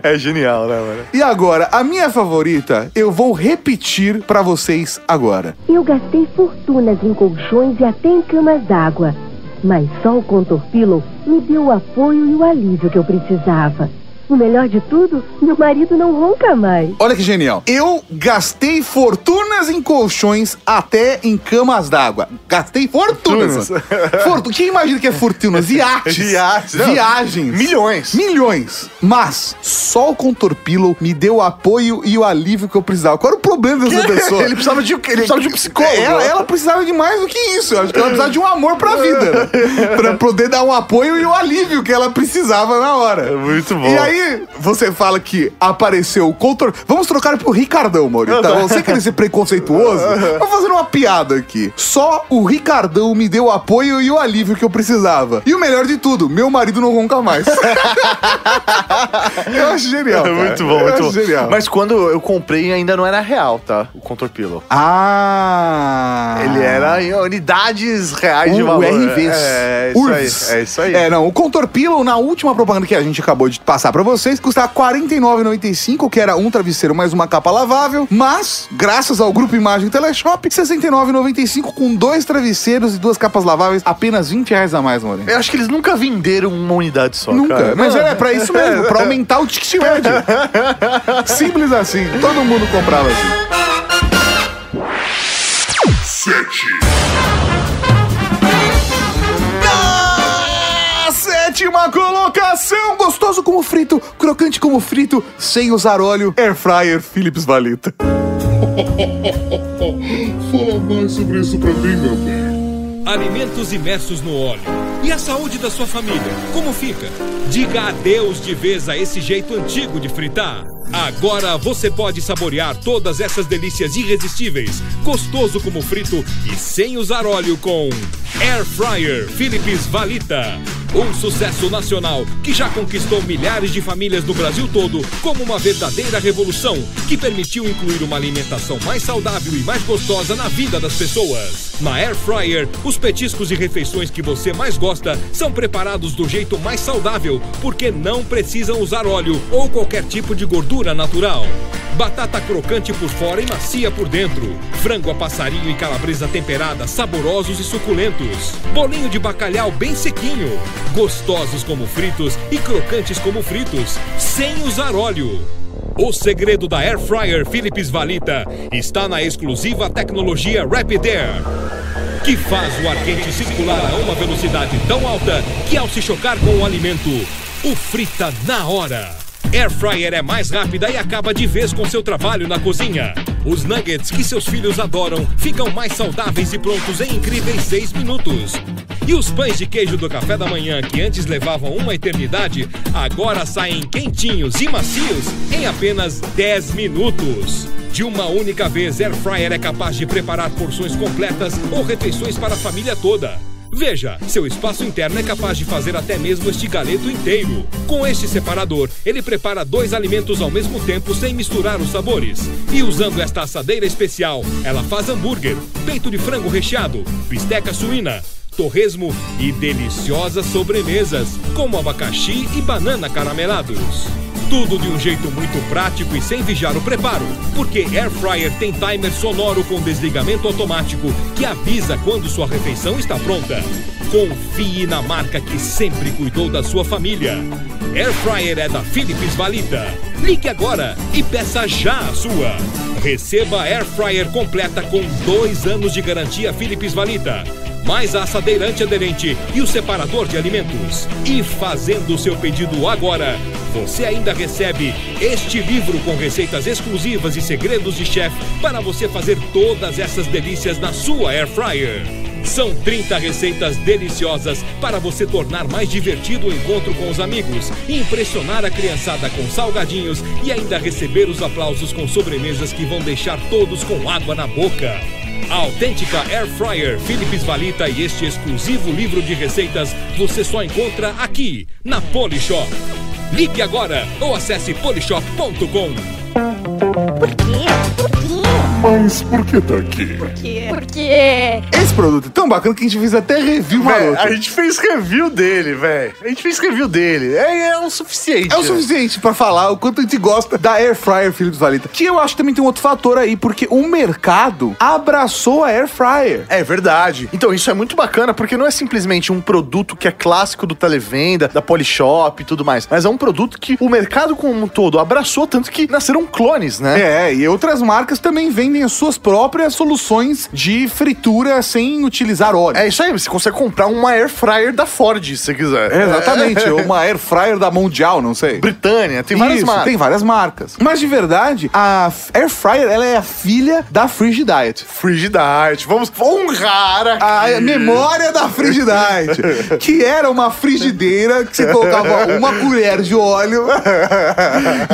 É genial, né, mano?
e agora, a minha favorita, eu vou repetir pra vocês agora.
Eu gastei fortunas em colchões e até em camas d'água, mas só o Contour Pillow me deu o apoio e o alívio que eu precisava. O melhor de tudo, meu marido não ronca mais.
Olha que genial. Eu gastei fortunas em colchões até em camas d'água. Gastei fortunas. Fortu... Quem imagina que é fortunas? (laughs) Iates.
Iates, não.
Viagens.
Milhões.
Milhões. Mas só o Contorpillow me deu o apoio e o alívio que eu precisava. Qual era o problema dessa (laughs) pessoa?
Ele precisava de, ele precisava de um psicólogo.
Ela, ela precisava de mais do que isso. Eu acho que ela precisava de um amor pra vida. né? (laughs) pra poder dar um apoio e o alívio que ela precisava na hora.
Muito bom.
E aí, você fala que apareceu o Contor. Vamos trocar pro Ricardão, Maurício. Tá? Você quer ser preconceituoso? (laughs) Vou fazer uma piada aqui. Só o Ricardão me deu o apoio e o alívio que eu precisava. E o melhor de tudo, meu marido não ronca mais. (laughs) eu acho genial. cara.
Muito bom,
Eu
muito
acho
bom.
genial.
Mas quando eu comprei, ainda não era real, tá? O Contour Pillow.
Ah!
Ele era em unidades reais de valor.
RVs.
É, isso
URVs.
aí. É isso aí.
É, não, o Contour Pillow, na última propaganda que a gente acabou de passar pra vocês, custava R$ 49,95, que era um travesseiro mais uma capa lavável, mas, graças ao Grupo Imagem Teleshop, R$ 69,95 com dois travesseiros e duas capas laváveis, apenas 20 reais a mais, Maurício.
Eu acho que eles nunca venderam uma unidade só,
Nunca,
cara.
mas
Não.
é pra isso mesmo, pra (laughs) aumentar o ticket médio. Simples assim, todo mundo comprava assim. Na sétima colocação, gostoso como frito, crocante como frito, sem usar óleo, air fryer Philips Valita. (laughs)
Fala mais sobre isso pra mim, meu bem.
Alimentos imersos no óleo. E a saúde da sua família? Como fica? Diga adeus de vez a esse jeito antigo de fritar. Agora você pode saborear todas essas delícias irresistíveis, gostoso como frito e sem usar óleo com Air Fryer Philips Valita. Um sucesso nacional que já conquistou milhares de famílias no Brasil todo como uma verdadeira revolução que permitiu incluir uma alimentação mais saudável e mais gostosa na vida das pessoas. Na Air Fryer, os petiscos e refeições que você mais gosta são preparados do jeito mais saudável, porque não precisam usar óleo ou qualquer tipo de gordura natural. Batata crocante por fora e macia por dentro. Frango a passarinho e calabresa temperada, saborosos e suculentos. Bolinho de bacalhau bem sequinho. Gostosos como fritos e crocantes como fritos, sem usar óleo. O segredo da Air Fryer Philips Valita está na exclusiva tecnologia Rapid Air, que faz o ar quente circular a uma velocidade tão alta que ao se chocar com o alimento, o frita na hora. Air Fryer é mais rápida e acaba de vez com seu trabalho na cozinha. Os nuggets que seus filhos adoram ficam mais saudáveis e prontos em incríveis 6 minutos. E os pães de queijo do café da manhã, que antes levavam uma eternidade, agora saem quentinhos e macios em apenas 10 minutos. De uma única vez, Air Fryer é capaz de preparar porções completas ou refeições para a família toda. Veja, seu espaço interno é capaz de fazer até mesmo este galeto inteiro. Com este separador, ele prepara dois alimentos ao mesmo tempo sem misturar os sabores. E usando esta assadeira especial, ela faz hambúrguer, peito de frango recheado, bisteca suína, torresmo e deliciosas sobremesas, como abacaxi e banana caramelados. Tudo de um jeito muito prático e sem vigiar o preparo, porque Air Fryer tem timer sonoro com desligamento automático que avisa quando sua refeição está pronta. Confie na marca que sempre cuidou da sua família. Air Fryer é da Philips Valita. Ligue agora e peça já a sua. Receba Air Fryer completa com dois anos de garantia Philips Valita mais a assadeira antiaderente e o separador de alimentos. E fazendo o seu pedido agora, você ainda recebe este livro com receitas exclusivas e segredos de chefe para você fazer todas essas delícias na sua Air Fryer. São 30 receitas deliciosas para você tornar mais divertido o encontro com os amigos, impressionar a criançada com salgadinhos e ainda receber os aplausos com sobremesas que vão deixar todos com água na boca. A autêntica Air Fryer Philips Valita e este exclusivo livro de receitas você só encontra aqui, na Polishop. Ligue agora ou acesse polishop.com.
Por quê? Por quê?
Mas por que tá aqui?
Porque. Porque.
Esse produto é tão bacana que a gente fez até review
Véi,
maroto.
a gente fez review dele, velho. A gente fez review dele. É, é o suficiente.
É o suficiente pra falar o quanto a gente gosta da Air Fryer Philips Valita. Que eu acho que também tem um outro fator aí, porque o mercado abraçou a Air Fryer.
É verdade. Então, isso é muito bacana, porque não é simplesmente um produto que é clássico do televenda, da Polishop e tudo mais, mas é um produto que o mercado como um todo abraçou, tanto que nasceram clones, né?
É, e outras marcas também vendem as suas próprias soluções de fritura sem utilizar óleo.
É isso aí, você consegue comprar uma Air Fryer da Ford, se você quiser.
É, exatamente, ou uma Air Fryer da Mundial, não sei.
Britânia, tem várias
Isso,
marcas.
Tem várias marcas. Mas de verdade, a Air Fryer ela é a filha da Frigidaire.
Frigidaire, vamos honrar aqui.
A memória da Frigidaire, (laughs) que era uma frigideira que você colocava uma colher de óleo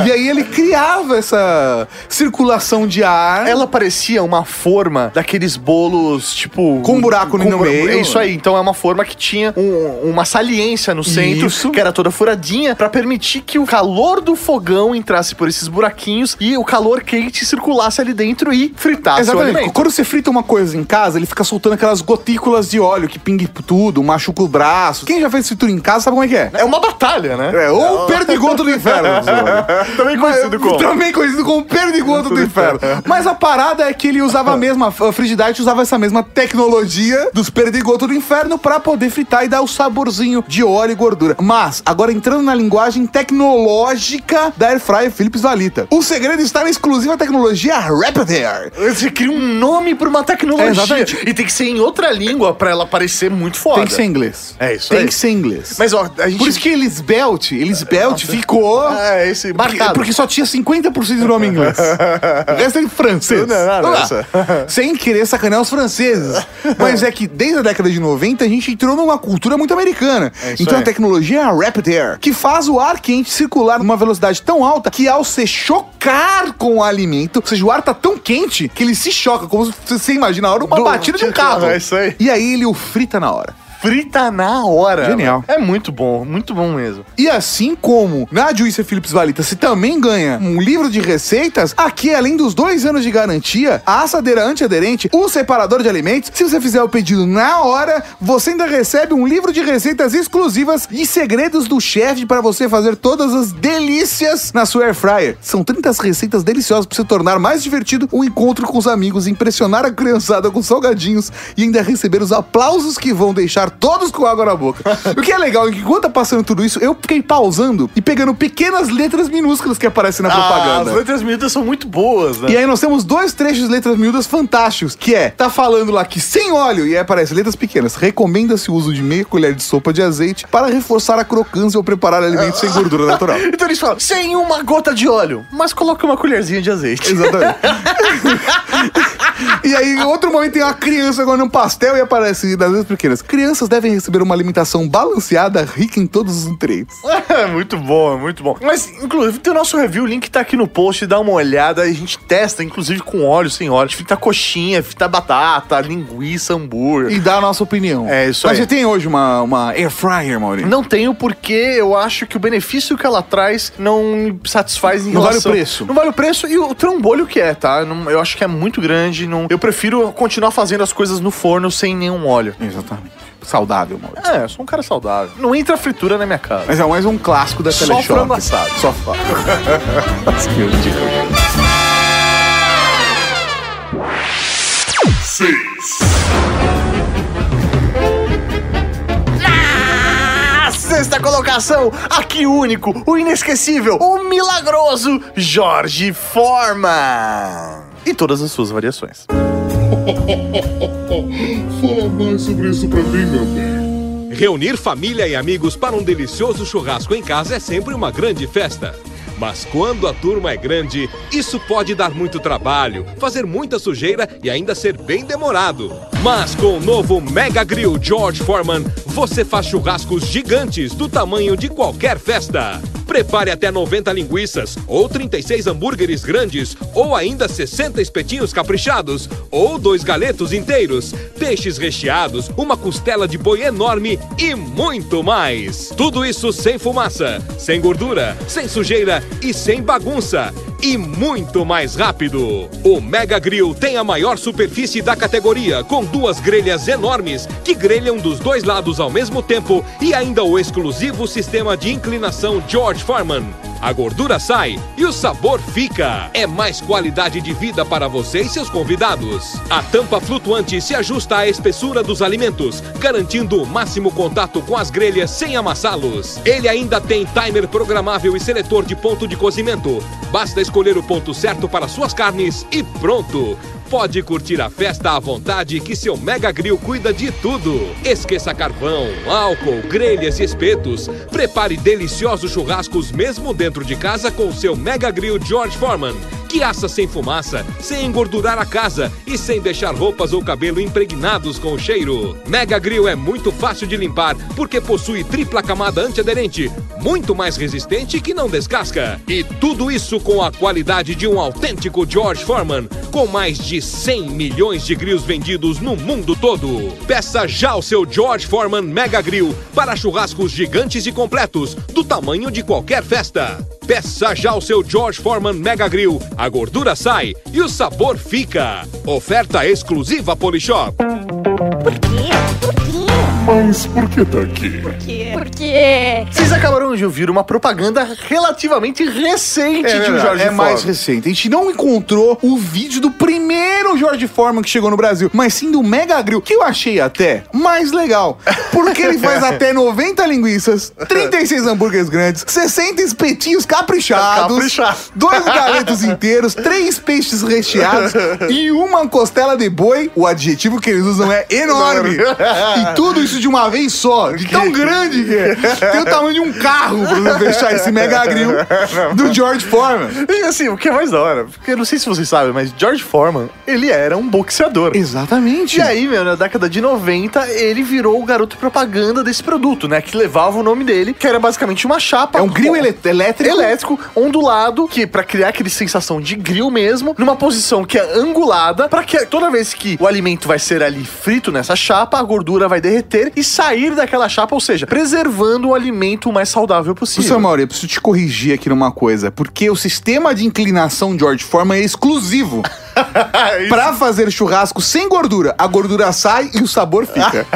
e aí ele criava essa circulação de ar.
Ela parecia uma forma daqueles bolos, tipo.
Com buraco no
bura-
meio.
É isso aí. Então é uma forma que tinha um- uma saliência no centro,
Isso.
que era toda furadinha, pra permitir que o calor do fogão entrasse por esses buraquinhos e o calor quente circulasse ali dentro e fritasse o
Exatamente.
alimento.
Quando você frita uma coisa em casa, ele fica soltando aquelas gotículas de óleo que pingue tudo, machuca o braço. Quem já fez fritura em casa sabe como é que é.
É uma batalha, né?
É, ou perdigoto do inferno. (laughs)
Também conhecido como.
Também conhecido como perdigoto do (laughs) inferno. Mas a parada é que ele usava a mesma, a Frigidaire usava essa mesma tecnologia dos perdigotos do inferno pra poder fritar e dar o saborzinho de óleo e gordura. Mas, agora entrando na linguagem tecnológica da Air Fryer Philips Valita. O segredo está na exclusiva tecnologia Rapid Air.
Você cria um nome pra uma tecnologia.
É, exatamente.
E tem que ser em outra língua pra ela parecer muito foda.
Tem que ser em inglês.
É isso
Tem
aí.
que ser em inglês.
Mas ó, a gente.
Por isso que Elisbelt, Elisbelt ficou...
É, esse
Porque,
marcado.
porque só tinha 50% do nome em inglês. (laughs) O resto é em francês.
Não
Vamos lá.
essa.
Sem querer sacanear os franceses. (laughs) Mas é que desde a década de 90 a gente entrou numa cultura muito americana.
É
então
aí.
a tecnologia é a Rapid Air, que faz o ar quente circular numa velocidade tão alta que ao se chocar com o alimento, ou seja, o ar tá tão quente que ele se choca, como se você imagina a hora uma
Do-
batida de um carro.
É isso aí.
E aí ele o frita na hora.
Frita na hora.
Genial.
É muito bom, muito bom mesmo.
E assim como na Juicy Philips Valita se também ganha um livro de receitas, aqui além dos dois anos de garantia, a assadeira antiaderente, o separador de alimentos, se você fizer o pedido na hora, você ainda recebe um livro de receitas exclusivas e segredos do chefe para você fazer todas as delícias na sua air fryer. São 30 receitas deliciosas para você tornar mais divertido o encontro com os amigos, impressionar a criançada com salgadinhos e ainda receber os aplausos que vão deixar todos com água na boca. o que é legal é que enquanto tá passando tudo isso, eu fiquei pausando e pegando pequenas letras minúsculas que aparecem na
Ah,
propaganda.
as letras miúdas são muito boas, né?
E aí nós temos dois trechos de letras miúdas fantásticos, que é, tá falando lá que sem óleo, e aí aparece letras pequenas, recomenda-se o uso de meia colher de sopa de azeite para reforçar a crocância ou preparar alimentos sem gordura natural. (laughs)
Então eles falam, sem uma gota de óleo, mas coloca uma colherzinha de azeite.
Exatamente. (laughs) e aí, em outro momento, tem uma criança comendo um pastel e aparece das letras pequenas. Crianças devem receber uma alimentação balanceada, rica em todos os nutrientes.
É muito bom, é muito bom. Mas, inclusive, tem o nosso review, o link tá aqui no post, dá uma olhada, a gente testa, inclusive com óleo, sem óleo. A gente frita coxinha, frita batata, linguiça, hambúrguer.
E dá a nossa opinião.
É, isso
Mas
aí.
você tem hoje uma, uma air fryer, Maurício?
Não tenho porque eu acho que o benefício que ela traz não me satisfaz em
Não vale
relação...
o preço.
Não vale o preço e o trambolho que é, tá? Não- eu acho que é muito grande. Não... Eu prefiro continuar fazendo as coisas no forno sem nenhum óleo.
Exatamente. Saudável, Maurício.
É, eu sou um cara saudável. Não entra fritura na minha casa.
Mas é mais um clássico da
Só
Teleshop.
frango assado.
Só. Nossa, (laughs) que ridículo.
Seis.
Sexta colocação, aqui o único, o inesquecível, o milagroso Jorge Forma. E todas as suas variações. (laughs)
Fala mais sobre isso pra mim, meu bem.
Reunir família e amigos para um delicioso churrasco em casa é sempre uma grande festa. Mas quando a turma é grande, isso pode dar muito trabalho, fazer muita sujeira e ainda ser bem demorado. Mas com o novo Mega Grill George Foreman, você faz churrascos gigantes do tamanho de qualquer festa. Prepare até 90 linguiças, ou 36 hambúrgueres grandes, ou ainda 60 espetinhos caprichados, ou dois galetos inteiros, peixes recheados, uma costela de boi enorme e muito mais. Tudo isso sem fumaça, sem gordura, sem sujeira e sem bagunça. E muito mais rápido. O Mega Grill tem a maior superfície da categoria, com duas grelhas enormes que grelham dos dois lados ao mesmo tempo e ainda o exclusivo sistema de inclinação George Foreman. A gordura sai e o sabor fica. É mais qualidade de vida para você e seus convidados. A tampa flutuante se ajusta à espessura dos alimentos, garantindo o máximo contato com as grelhas sem amassá-los. Ele ainda tem timer programável e seletor de ponto de cozimento. Basta escolher o ponto certo para suas carnes e pronto! Pode curtir a festa à vontade que seu Mega Grill cuida de tudo. Esqueça carvão, álcool, grelhas e espetos. Prepare deliciosos churrascos mesmo dentro de casa com seu Mega Grill George Foreman, que assa sem fumaça, sem engordurar a casa e sem deixar roupas ou cabelo impregnados com o cheiro. Mega Grill é muito fácil de limpar porque possui tripla camada antiaderente, muito mais resistente que não descasca. E tudo isso com a qualidade de um autêntico George Foreman, com mais de 100 milhões de grills vendidos no mundo todo. Peça já o seu George Foreman Mega Grill para churrascos gigantes e completos, do tamanho de qualquer festa. Peça já o seu George Foreman Mega Grill. A gordura sai e o sabor fica. Oferta exclusiva Polishop.
Por quê? Por quê?
Mas por que tá aqui?
Por quê? Por quê?
Vocês acabaram de ouvir uma propaganda relativamente recente de um Jorge
é mais
Foreman.
recente. A gente não encontrou o vídeo do primeiro George Foreman que chegou no Brasil, mas sim do Mega Grill, que eu achei até mais legal. Porque ele faz (laughs) até 90 linguiças, 36 hambúrgueres grandes, 60 espetinhos caprichados,
Caprichado.
dois (laughs) galetos inteiros, três peixes recheados e uma costela de boi. O adjetivo que eles usam é enorme. E tudo isso (laughs) de uma vez só, de tão (laughs) grande que é. Tem o tamanho de um carro pra você fechar esse Mega Grill (laughs) do George Foreman.
E assim, o que é mais da hora, porque eu não sei se vocês sabem, mas George Foreman, ele era um boxeador.
Exatamente.
E aí, meu, na década de 90, ele virou o garoto propaganda desse produto, né? Que levava o nome dele, que era basicamente uma chapa.
É um grill elétrico.
elétrico, ondulado, que pra criar aquele sensação de grill mesmo, numa posição que é angulada, pra que toda vez que o alimento vai ser ali frito nessa chapa, a gordura vai derreter e sair daquela chapa, ou seja, preservando o alimento o mais saudável possível.
Professor Mauri, eu preciso te corrigir aqui numa coisa, porque o sistema de inclinação George Foreman é exclusivo (laughs) (laughs) pra fazer churrasco sem gordura. A gordura sai e o sabor fica.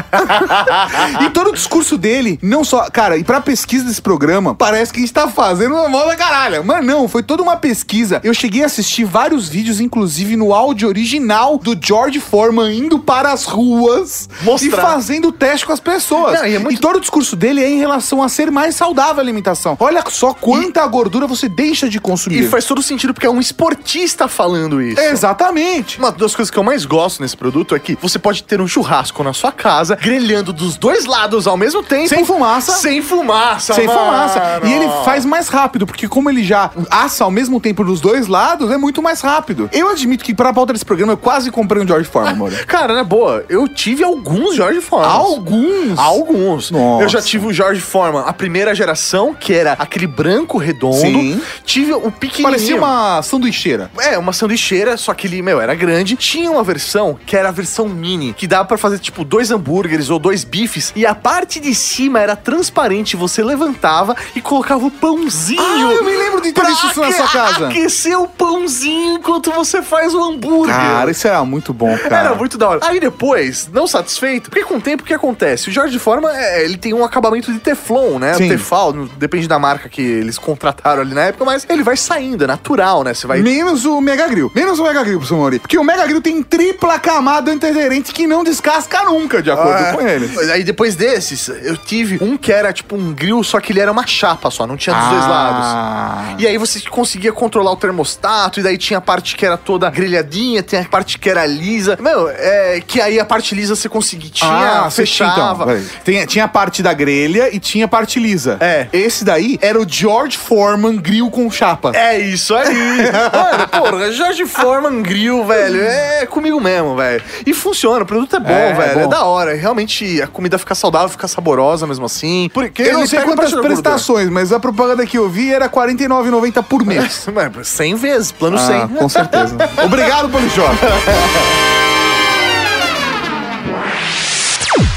(laughs) e todo o discurso dele, não só. Cara, e pra pesquisa desse programa, parece que a gente tá fazendo uma moda caralho. Mas não, foi toda uma pesquisa. Eu cheguei a assistir vários vídeos, inclusive no áudio original do George Foreman indo para as ruas
Mostrar.
e fazendo teste com as pessoas.
Não, e é muito-
E todo o discurso dele é em relação a ser mais saudável a alimentação. Olha só quanta gordura você deixa de consumir.
E faz todo sentido porque é um esportista falando isso.
Exatamente.
Uma das coisas que eu mais gosto nesse produto é que você pode ter um churrasco na sua casa, grelhando dos dois lados ao mesmo tempo.
Sem fumaça.
Sem fumaça,
Sem
mano.
fumaça. E ele faz mais rápido, porque como ele já assa ao mesmo tempo dos dois lados, é muito mais rápido. Eu admito que pra pauta desse programa eu quase comprei um George Foreman, amor. (laughs)
Cara, na boa, eu tive alguns George Foreman.
Alguns.
Alguns.
Nossa.
Eu já tive o George Foreman, a primeira geração, que era aquele branco redondo.
Sim.
Tive o pequenininho.
Parecia uma sanduicheira.
É, uma sanduicheira, só que ele, meu, era grande. Tinha uma versão que era a versão mini, que dava pra fazer tipo dois hambúrgueres ou dois bifes, e a parte de cima era transparente, você levantava e colocava o pãozinho.
Ah, eu me lembro de ter visto isso na sua casa.
Aquecer o pãozinho enquanto você faz o hambúrguer.
Cara, isso era muito bom, cara.
Era muito da hora. Aí depois, não satisfeito, porque com o tempo o que acontece? O Jorge Forma, é, ele tem um acabamento de teflon, né?
Sim.
Tefal, depende da marca que eles (laughs) contrataram ali na época, mas ele vai saindo, é natural, né? Você vai...
Menos o Mega Grill. Menos o Mega Professor Mauri. Porque o Mega Grill tem tripla camada antiaderente que não descasca nunca, de acordo
Ah,
com ele.
Aí depois desses, eu tive um que era tipo um grill, só que ele era uma chapa só, não tinha dos dois lados.
Ah.
E aí você conseguia controlar o termostato, e daí tinha a parte que era toda grelhadinha, tem a parte que era lisa. Meu, é que aí a parte lisa você conseguia, tinha,
Ah, você tinha,
fechava.
Então. Tem- tinha a parte da grelha e tinha a parte lisa.
É.
Esse daí era o George Foreman grill com chapa.
É isso aí. (laughs) Mano, porra, Jorge Foreman Grill, velho, é comigo mesmo, velho. E funciona, o produto é bom,
É, é
velho. É,
bom.
da hora. Realmente a comida fica saudável, fica saborosa mesmo assim. Porque
Eu não sei quantas prestações, mas a propaganda que eu vi era R$ 49,90 por mês. (laughs)
Mano, 100 vezes, plano
Ah,
100.
com certeza. (laughs) Obrigado, Polishop.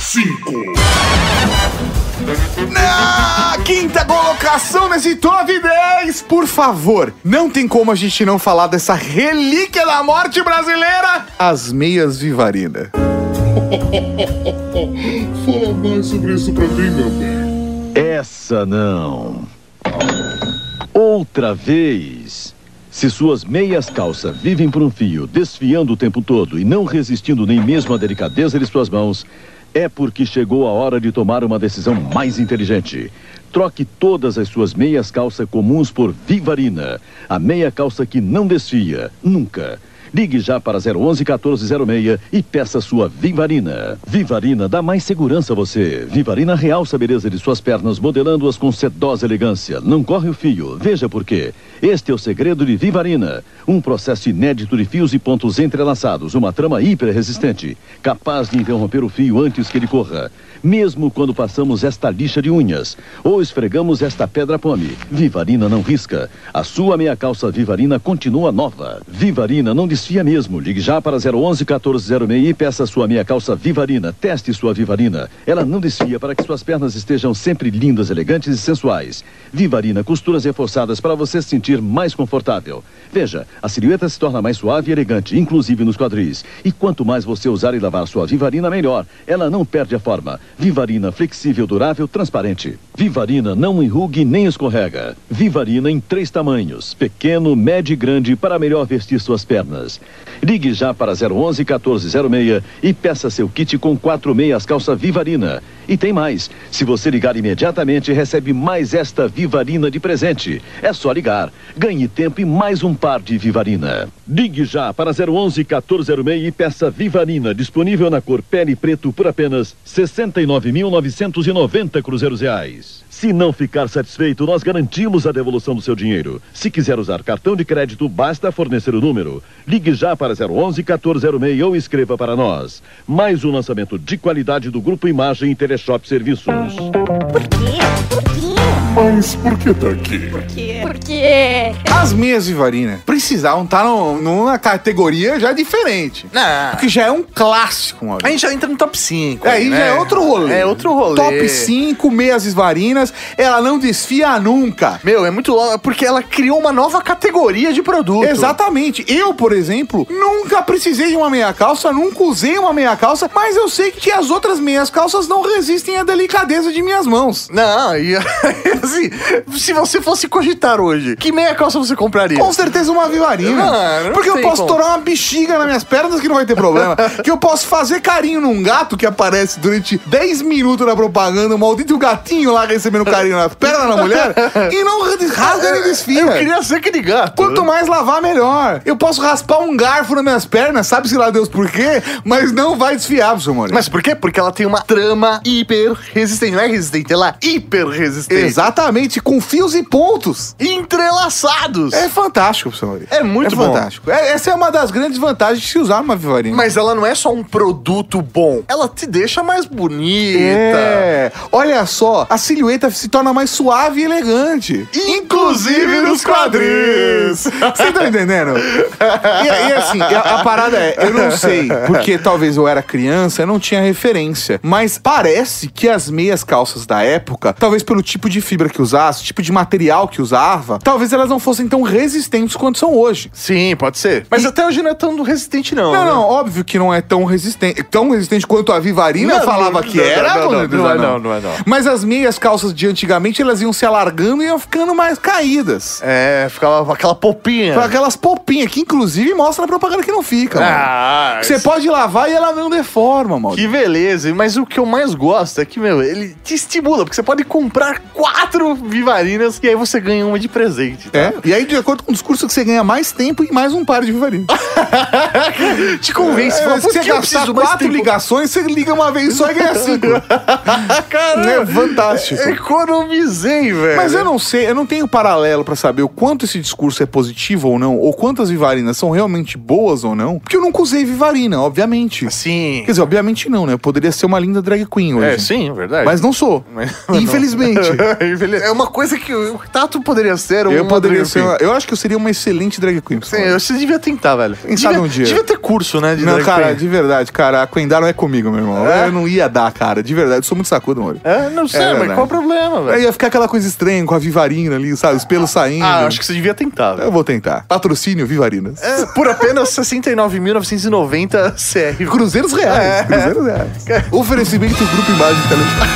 5,
quinta colocação nesse top 10. Por favor, não tem como a gente não falar dessa relíquia da morte brasileira, as meias Vivarina.
Fala (laughs) mais sobre isso pra mim, meu bem.
Essa não. Outra vez. Se suas meias calças vivem por um fio, desfiando o tempo todo e não resistindo nem mesmo à delicadeza de suas mãos, é porque chegou a hora de tomar uma decisão mais inteligente. Troque todas as suas meias calças comuns por Vivarina, a meia calça que não desfia, nunca. Ligue já para 011 1406 e peça sua Vivarina. Vivarina dá mais segurança a você. Vivarina realça a beleza de suas pernas, modelando-as com sedosa elegância. Não corre o fio. Veja por quê. Este é o segredo de Vivarina. Um processo inédito de fios e pontos entrelaçados. Uma trama hiper resistente, capaz de interromper o fio antes que ele corra. Mesmo quando passamos esta lixa de unhas ou esfregamos esta pedra pome, Vivarina não risca. A sua meia calça Vivarina continua nova. Vivarina não desfia mesmo. Ligue já para 011 1406 e peça sua meia calça Vivarina. Teste sua Vivarina. Ela não desfia para que suas pernas estejam sempre lindas, elegantes e sensuais. Vivarina, costuras reforçadas para você se sentir mais confortável. Veja, a silhueta se torna mais suave e elegante, inclusive nos quadris. E quanto mais você usar e lavar sua Vivarina, melhor. Ela não perde a forma. Vivarina flexível, durável, transparente. Vivarina não enrugue nem escorrega. Vivarina em três tamanhos: pequeno, médio e grande para melhor vestir suas pernas. Ligue já para 011 1406 e peça seu kit com quatro meias calça Vivarina. E tem mais. Se você ligar imediatamente, recebe mais esta Vivarina de presente. É só ligar. Ganhe tempo e mais um par de Vivarina. Ligue já para 011 1406 e peça Vivarina, disponível na cor pele preto por apenas 69.990 cruzeiros reais. Se não ficar satisfeito, nós garantimos a devolução do seu dinheiro. Se quiser usar cartão de crédito, basta fornecer o número. Ligue já para 011 1406 ou escreva para nós. Mais um lançamento de qualidade do Grupo Imagem e Teleshop Serviços.
Por quê? Por quê?
Mas por que tá aqui?
Por quê? Por quê?
As meias Vivarina precisavam estar no- numa categoria já diferente.
Não.
Porque já é um clássico, Maurício.
A gente já entra no top 5.
Aí já é outro rolê.
É outro rolê.
Top 5, meias Vivarinas, ela não desfia nunca.
Meu, é muito louco, porque ela criou uma nova categoria de produto.
Exatamente. Eu, por exemplo, nunca precisei de uma meia calça, nunca usei uma meia calça, mas eu sei que as outras meias calças não resistem à delicadeza de minhas mãos.
Não, e (laughs) assim, se você fosse cogitar hoje, que meia calça você compraria?
Com certeza uma vivarina.
Mano, não
Porque eu posso
como.
torar uma bexiga nas minhas pernas que não vai ter problema. (laughs) que eu posso fazer carinho num gato que aparece durante 10 minutos na propaganda, o maldito gatinho lá recebendo carinho nas pernas da mulher, (laughs) e não rasga nem desfia.
Eu queria ser aquele gato.
Quanto mais lavar, melhor. Eu posso raspar um garfo nas minhas pernas, sabe-se lá Deus por quê, mas não vai desfiar, seu amor.
Mas por quê? Porque ela tem uma trama hiper resistente. Não é resistente, ela é hiper resistente.
Exatamente, com fios e pontos.
Entrelaçados.
É fantástico, seu amor.
É muito
é
bom.
fantástico. É- essa é uma das grandes vantagens de se usar uma vivarina.
Mas ela não é só um produto bom. Ela te deixa mais bonita.
É, olha só, a silhueta se torna mais suave e elegante.
Inclusive nos quadris.
Você tá entendendo? E, e assim, a, a parada é, eu não sei, porque talvez eu era criança, eu não tinha referência. Mas parece que as meias calças da época, talvez pelo tipo de fibra que usasse, tipo de material que usava, talvez elas não fossem tão resistentes quanto são hoje.
Sim, pode ser. Mas
E-
até hoje não é tão resistente, não.
Não,
né?
não, óbvio que não é tão resistente, tão resistente quanto a Vivarina
Não,
falava
não,
que
não,
era.
não, não, não é não, não é não.
Mas as meias calças de antigamente, elas iam se alargando e iam ficando mais caídas.
É, ficava aquela popinha.
Com aquelas popinhas, que inclusive mostra na propaganda que não fica.
Ah,
Você pode lavar e ela não deforma, mano.
Que beleza, mas o que eu mais gosto é que, meu, ele te estimula, porque você pode comprar quatro vivarinas e aí você ganha uma de presente. tá?
É, e aí, de acordo com o discurso, que você ganha mais tempo e mais um par de vivarina. (laughs)
Te convence,
É,
fala,
se
"Por
você gastar quatro
tempo?"
ligações, você liga uma vez só e ganha (laughs) cinco.
Caramba,
é fantástico.
Economizei, velho.
Mas eu não sei, eu não tenho paralelo pra saber o quanto esse discurso é positivo ou não, ou quantas vivarinas são realmente boas ou não, porque eu nunca usei vivarina, obviamente.
Sim.
Quer dizer, obviamente não, né? Eu poderia ser uma linda drag queen hoje.
É, sim, verdade.
Mas não sou. (laughs)
Mas-
Infelizmente.
Infeliz- É uma coisa que o Tato poderia ser
eu poderia ser uma- Eu acho que eu seria uma excelente drag queen.
Sim, eu- você devia tentar, velho.
Quem sabe
Devia-
um dia.
Devia ter curso, né? de
Não,
drag
cara,
queen.
de verdade, cara, a Quendar não é comigo, meu irmão.
É?
Eu não ia dar, cara, de verdade. Eu sou muito sacudo, amor.
É, não sei,
É,
mas
verdade.
qual o problema, velho?
Ia ficar aquela coisa estranha com a Vivarina ali, sabe? Os pelos saindo.
Ah, acho que você devia tentar, velho.
Eu vou tentar. Patrocínio Vivarinas.
É, por apenas 69.990 CR.
Cruzeiros reais.
É.
Cruzeiros reais. (laughs) Oferecimento Grupo Imagem Telefone.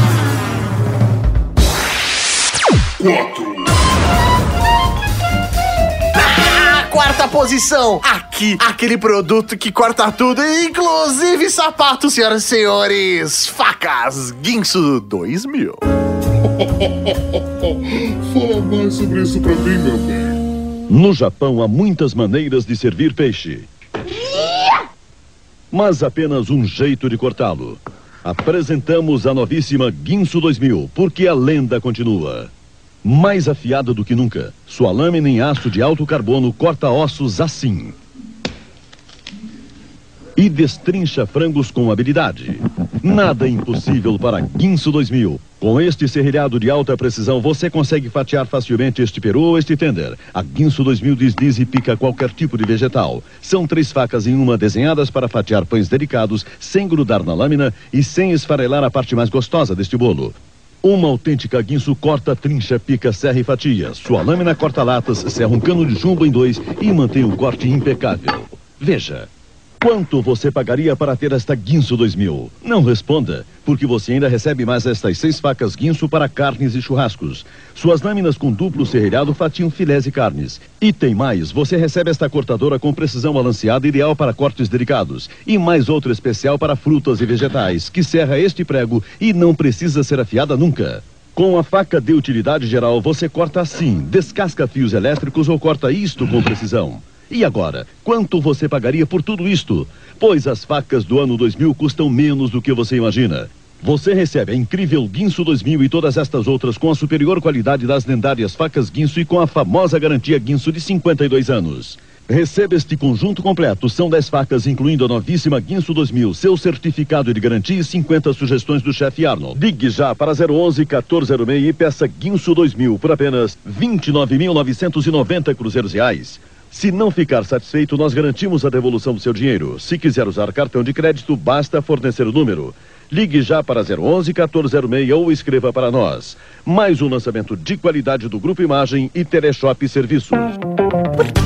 (laughs)
4.
Ah, quarta posição, aqui, aquele produto que corta tudo, inclusive sapatos, senhoras e senhores. Facas Guinso 2000. (laughs)
Fala mais sobre isso pra mim, meu bem.
No Japão há muitas maneiras de servir peixe. Mas apenas um jeito de cortá-lo. Apresentamos a novíssima Guinso 2000, porque a lenda continua. Mais afiada do que nunca, sua lâmina em aço de alto carbono corta ossos assim. E destrincha frangos com habilidade. Nada impossível para Guinso 2000. Com este serrilhado de alta precisão, você consegue fatiar facilmente este peru ou este tender. A Guinso 2000 desliza e pica qualquer tipo de vegetal. São três facas em uma desenhadas para fatiar pães delicados, sem grudar na lâmina e sem esfarelar a parte mais gostosa deste bolo. Uma autêntica guinso corta, trincha, pica, serra e fatia. Sua lâmina corta latas, serra um cano de chumbo em dois e mantém o corte impecável. Veja. Quanto você pagaria para ter esta Guinso 2000? Não responda, porque você ainda recebe mais estas seis facas Guinso para carnes e churrascos. Suas lâminas com duplo serrilhado fatiam filés e carnes. E tem mais, você recebe esta cortadora com precisão balanceada ideal para cortes delicados. E mais outra especial para frutas e vegetais, que serra este prego e não precisa ser afiada nunca. Com a faca de utilidade geral, você corta assim, descasca fios elétricos ou corta isto com precisão. E agora, quanto você pagaria por tudo isto? Pois as facas do ano 2000 custam menos do que você imagina. Você recebe a incrível Guinso 2000 e todas estas outras com a superior qualidade das lendárias facas Guinso e com a famosa garantia Guinso de 52 anos. Receba este conjunto completo. São 10 facas, incluindo a novíssima Guinso 2000, seu certificado de garantia e 50 sugestões do chefe Arnold. Ligue já para 011 1406 e peça Guinso 2000 por apenas 29.990 cruzeiros reais. Se não ficar satisfeito, nós garantimos a devolução do seu dinheiro. Se quiser usar cartão de crédito, basta fornecer o número. Ligue já para 011 1406 ou escreva para nós. Mais um lançamento de qualidade do Grupo Imagem e Teleshop Serviços.
Por quê?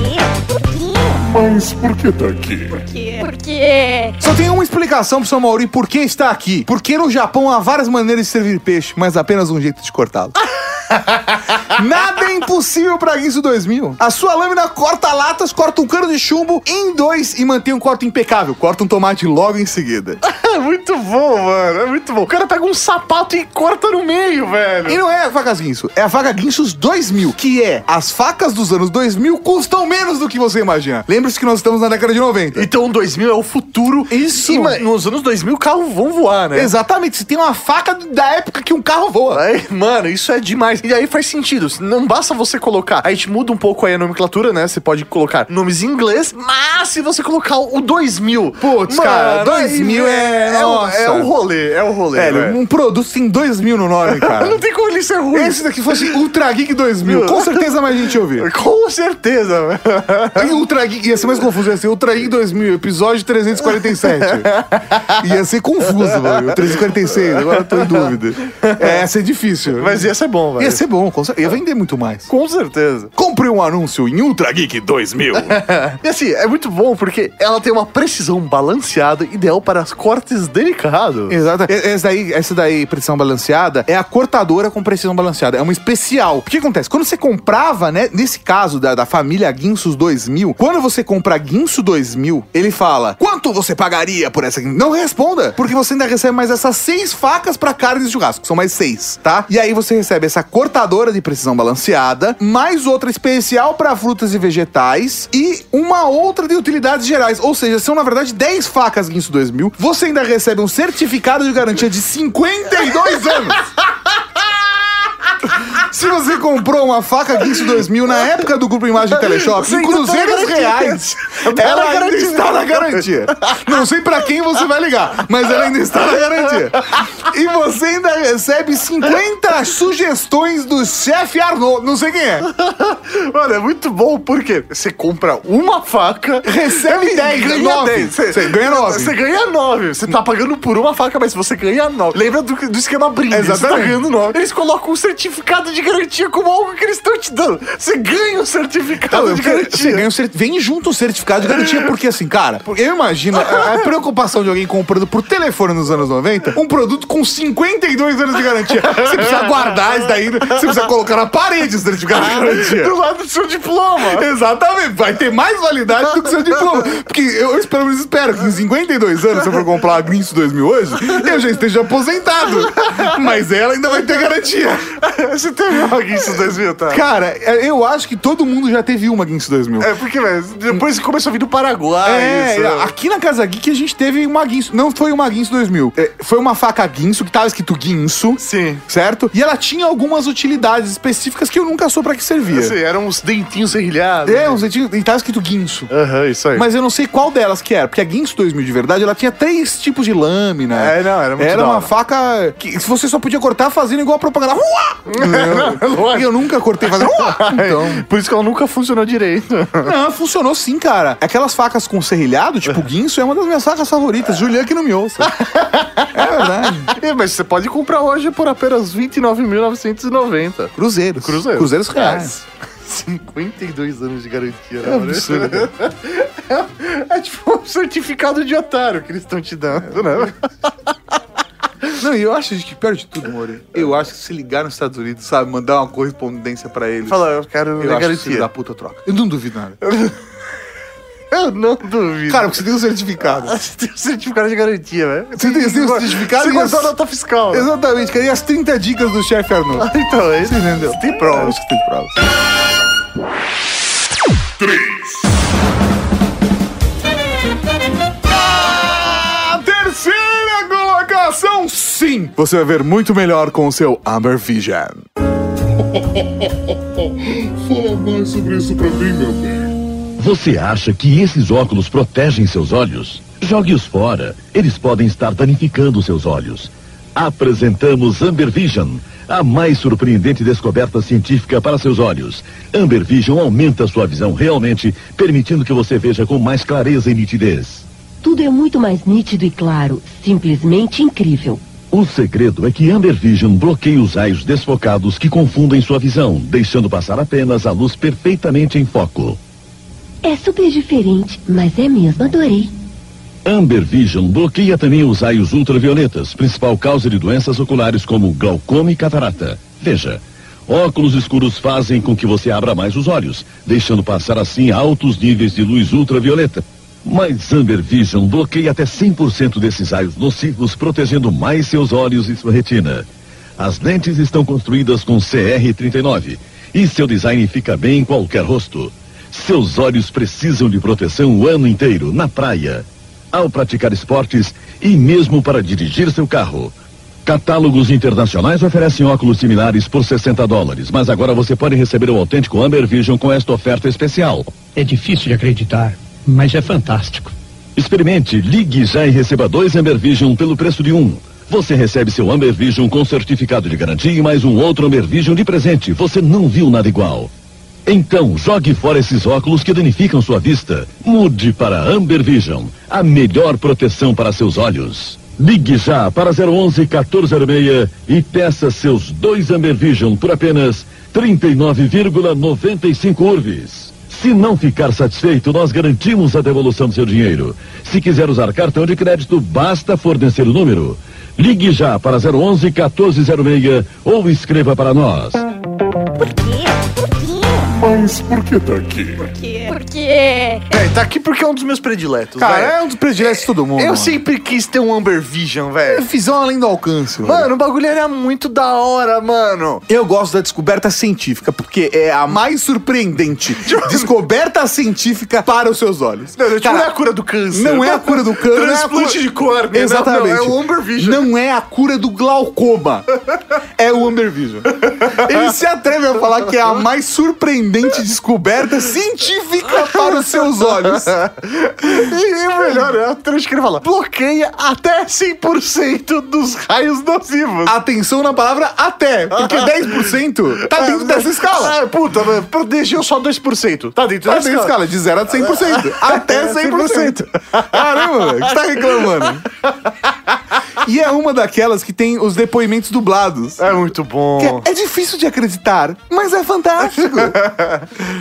Por quê?
Mas por que tá aqui?
Por quê? Por quê?
Só tem uma explicação pro seu Mauri por que está aqui. Porque no Japão há várias maneiras de servir peixe, mas apenas um jeito de cortá-lo. (laughs) (laughs) Nada é impossível pra Guinso 2000. A sua lâmina corta latas, corta um cano de chumbo em dois e mantém um corte impecável. Corta um tomate logo em seguida. (laughs)
É muito bom, mano. É muito bom. O cara pega um sapato e corta no meio, velho.
E não é a facas Guinso, é a faca Guinsos 2000, que é as facas dos anos 2000 custam menos do que você imagina. Lembre-se que nós estamos na década de 90.
Então 2000 é o futuro.
Isso.
E, ma- nos anos 2000 carros vão voar, né?
Exatamente, você tem uma faca da época que um carro voa.
Aí, mano, isso é demais. E aí faz sentido. Não basta você colocar. A gente muda um pouco aí a nomenclatura, né? Você pode colocar nomes em inglês, mas se você colocar o 2000.
Putz,
mano,
cara,
aí
2000 é-
É, o-
nossa.
é o rolê, é o rolê.
Velho,
velho.
um produto tem 2000 no nome, (laughs) cara.
Não tem como ele ser ruim.
Esse daqui fosse Ultra Geek 2000, com (laughs) certeza mais gente ouvir.
Com certeza, velho.
Ultra Geek, ia ser mais confuso, ia ser Ultra Geek 2000, episódio 347. (laughs) ia ser confuso, mano. 346, agora eu tô em dúvida. É, ia ser difícil.
Mas ia ser bom, velho.
Ia ser bom, com cer- ia vender muito mais.
Com certeza.
Compre um anúncio em Ultra Geek 2000. (laughs)
E assim, é muito bom porque ela tem uma precisão balanceada, ideal para cortes delicados.
Exato. Essa daí, essa daí, precisão balanceada, é a cortadora com precisão balanceada. É uma especial. O que acontece? Quando você comprava, né? Nesse caso da, da família Guinsos 2000, quando você compra Guinso 2000, ele fala: quanto você pagaria por essa? Não responda, porque você ainda recebe mais essas seis facas pra carne de churrasco. São mais seis, tá? E aí você recebe essa cortadora de precisão balanceada, mais outra especial pra frutas e vegetais e uma outra de utilidades gerais. Ou seja, são na verdade 10 facas Guinso 2000. Você ainda recebe um certificado de garantia de 52 anos. (laughs) Se você comprou uma faca Guinso 2000 na época do Grupo Imagem Teleshop, em
tá
cruzeiros
garantido.
reais, ela ainda está na garantia. Não sei pra quem você vai ligar, mas ela ainda está na garantia. E você ainda recebe 50 sugestões do chefe Arnold. Não sei quem é.
Mano, é muito bom porque você compra uma faca,
Recebe
e
10,
ganha
9.
10.
Você ganha 9.
Você ganha 9. Você tá pagando por uma faca, mas você ganha 9. Lembra do, do esquema brinde? Você tá
Exatamente.
ganhando 9. Eles colocam um certificado de garantia como algo que eles estão te dando. Você ganha o certificado
Não,
de
quero- você
garantia.
ganha um Vem junto o certificado de garantia, porque assim, cara, eu imagino a, a preocupação de alguém comprando por telefone nos anos 90 um produto com 52 anos de garantia. Você precisa guardar isso daí, você precisa colocar na parede o certificado de garantia.
Do lado do seu diploma.
Exatamente, vai ter mais validade do que seu diploma. Porque eu, eu pelo menos espero que em 52 anos, se eu for comprar a Grinch 2000 hoje, eu já esteja aposentado. Mas ela ainda vai ter garantia.
Você teve (laughs) uma Guinness 2000, tá?
Cara, eu acho que todo mundo já teve uma Grinch 2000.
É, porque, velho, depois começou a vir do Paraguai.
É,
isso.
aqui na Casa Geek a gente teve uma Guinso. Não foi uma Guinso 2000. É, foi uma faca Guinso que tava escrito Guinso.
Sim.
Certo? E ela tinha algumas utilidades específicas que eu nunca soube pra que servia.
Assim, eram uns dentinhos serrilhados.
É, uns dentinhos- e tava escrito Guinso.
Aham, isso aí.
Mas eu não sei qual delas que era, porque a Guinso 2000 de verdade, ela tinha três tipos de lâmina.
É, não, era muito
Era uma faca que você só podia cortar fazendo igual a propaganda. (laughs) E eu nunca cortei fazendo. Uá! (laughs) Então.
Por isso que ela nunca funcionou direito.
Não, funcionou sim, cara. Aquelas facas com serrilhado, tipo (laughs) Guinso, é uma das minhas facas favoritas. Julian que não me ouça. (laughs) É verdade.
É, mas você pode comprar hoje por apenas R$ 29.990.
Cruzeiros.
Cruzeiros.
Cruzeiros reais.
52 anos de garantia,
É
né?
absurdo.
É, tipo um certificado de otário que eles estão te dando, né?
Não, e eu acho que pior de tudo, Mori, eu acho que se ligar nos Estados Unidos, sabe, mandar uma correspondência pra eles.
Fala, eu quero
eu acho que da puta troca. Eu não duvido nada.
Eu não duvido.
Cara, porque você tem um certificado. (laughs)
Você tem um certificado de garantia, velho.
Você tem, tem um certificado
Você
guardou as...
a nota fiscal. Né?
Exatamente, cara. E as 30 dicas do chefe Arnold.
Ah, então, é isso.
Você entendeu?
Tem provas.
É, acho que tem provas. 3 sim! Você vai ver muito melhor com o seu Amber Vision. (laughs)
Fala mais sobre isso pra mim, meu bem.
Você acha que esses óculos protegem seus olhos? Jogue-os fora. Eles podem estar danificando seus olhos. Apresentamos Amber Vision, a mais surpreendente descoberta científica para seus olhos. Amber Vision aumenta sua visão realmente, permitindo que você veja com mais clareza e nitidez.
Tudo é muito mais nítido e claro, simplesmente incrível.
O segredo é que Amber Vision bloqueia os raios desfocados que confundem sua visão, deixando passar apenas a luz perfeitamente em foco.
É super diferente, mas é mesmo, adorei.
Amber Vision bloqueia também os raios ultravioletas, principal causa de doenças oculares como glaucoma e catarata. Veja, óculos escuros fazem com que você abra mais os olhos, deixando passar assim altos níveis de luz ultravioleta. Mas Amber Vision bloqueia até 100% desses raios nocivos, protegendo mais seus olhos e sua retina. As lentes estão construídas com CR39 e seu design fica bem em qualquer rosto. Seus olhos precisam de proteção o ano inteiro, na praia, ao praticar esportes e mesmo para dirigir seu carro. Catálogos internacionais oferecem óculos similares por 60 dólares, mas agora você pode receber o autêntico Amber Vision com esta oferta especial.
É difícil de acreditar, mas é fantástico.
Experimente, ligue já e receba dois Amber Vision pelo preço de um. Você recebe seu Amber Vision com certificado de garantia e mais um outro Amber Vision de presente. Você não viu nada igual. Então, jogue fora esses óculos que danificam sua vista. Mude para Amber Vision, a melhor proteção para seus olhos. Ligue já para 011 1406 e peça seus dois Amber Vision por apenas 39,95 urves. Se não ficar satisfeito, nós garantimos a devolução do seu dinheiro. Se quiser usar cartão de crédito, basta fornecer o número. Ligue já para 011 1406 ou escreva para nós.
Por quê? Por quê?
Mas por que tá aqui?
Por quê? Por quê?
É, tá aqui porque é um dos meus prediletos,
Cara,
velho.
é um dos prediletos de todo mundo.
Eu
mano.
sempre quis ter um Amber Vision, velho.
visão além do alcance, mano.
Mano, o bagulho era muito da hora, mano.
Eu gosto da descoberta científica, porque é a mais surpreendente (laughs) descoberta científica para os seus olhos.
Não, tipo,
Cara,
não é a cura do câncer.
Não é a cura do câncer. não é a
Transplante
cura-
de córnea.
Exatamente.
Não, não, é o Amber Vision.
Não é a cura do glaucoma. é o Amber Vision. (laughs) Ele se atreve a falar que é a mais surpreendente descoberta científica única para os seus olhos. (laughs)
E o melhor é a trecho que ele fala: bloqueia até 100% dos raios nocivos.
Atenção na palavra até, porque 10% tá dentro dessa escala.
Ah, puta, mas protegeu só 2%. Tá dentro
Tá
dessa
da escala, de 0 a 100%. (laughs) Até 100%. Caramba, velho, você tá reclamando. (laughs) E é uma daquelas que tem os depoimentos dublados.
É muito bom.
É, é difícil de acreditar, mas é fantástico. (laughs)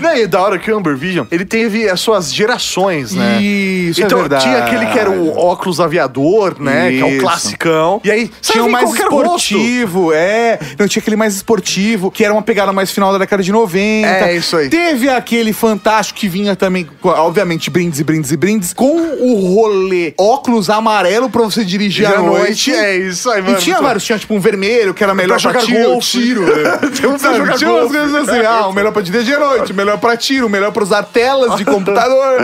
Né, e da hora que o Amber Vision, ele teve as suas gerações, né?
Isso, é
então
verdade.
tinha aquele que era o óculos aviador, né? Que é o
Isso.
classicão. E aí,
Tinha
em
mais
qualquer rosto.
esportivo, é. Não, tinha aquele mais esportivo, que era uma pegada mais final da década de 90.
É, isso aí.
Teve aquele fantástico que vinha também, obviamente, brindes e brindes e brindes, com o rolê óculos amarelo pra você dirigir à
à
noite.
noite, é isso aí, mano.
E tinha vários, tinha tipo um vermelho, que era melhor
Pra (laughs)
pra,
jogar
tiro,
golfe.
tiro.
Tinha um pra jogar
tinha umas coisas assim, ah, o melhor pra dirigir à noite, o melhor pra tiro, o melhor pra usar telas de (laughs) computador.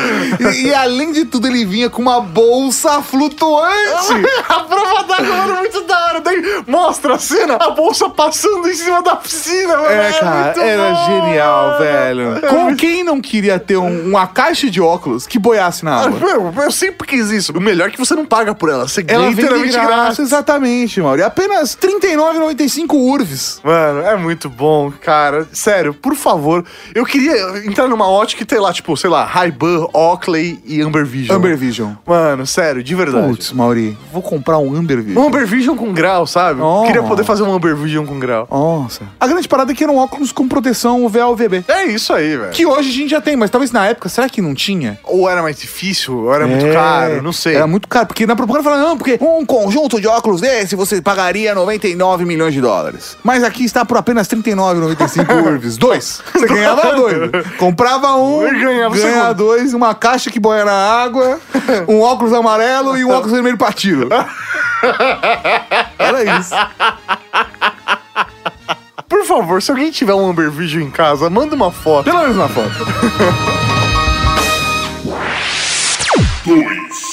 e, e além de tudo, ele vinha com uma bolsa flutuante. (laughs)
a prova d'água era muito da hora. Daí mostra a cena, a bolsa passando em cima da piscina, mano.
É, cara,
muito
era
bom,
genial, velho.
É
Com quem não queria ter um- uma caixa de óculos que boiasse na água?
Meu, eu sempre quis isso. O melhor é que você não paga por ela. Você
Ela
ganha
de
literalmente
graça,
grátis.
exatamente, Mauro. E apenas R$ 39,95 urves.
Mano, é muito bom, cara. Sério, por favor. Eu queria entrar numa ótica e ter lá, tipo, sei lá, Ray-Ban, Oakley e Amber Vision.
Amber Vision.
Mano, sério, de verdade.
Putz, Mauri, vou comprar um Amber Vision.
Um Amber Vision com grau, sabe?
Oh.
Queria poder fazer um Amber Vision com grau.
Nossa. A grande parada é que eram óculos com proteção UVA-UVB.
É isso aí, velho.
Que hoje a gente já tem, mas talvez na época, será que não tinha?
Ou era mais difícil, ou era muito
É,
caro, não sei.
Era muito caro, porque na propaganda fala, não, porque um conjunto de óculos desse você pagaria 99 milhões de dólares. Mas aqui está por apenas 39,95 (laughs) urves. Dois. Você ganhava dois. Comprava um,
ganhava segundo.
dois, uma caixa que boia na água, (laughs) um óculos amarelo e um óculos vermelho pra tiro. Era isso.
Por favor, se alguém tiver um Amber Vision em casa, manda uma foto.
Pelo menos uma foto. (laughs)
Na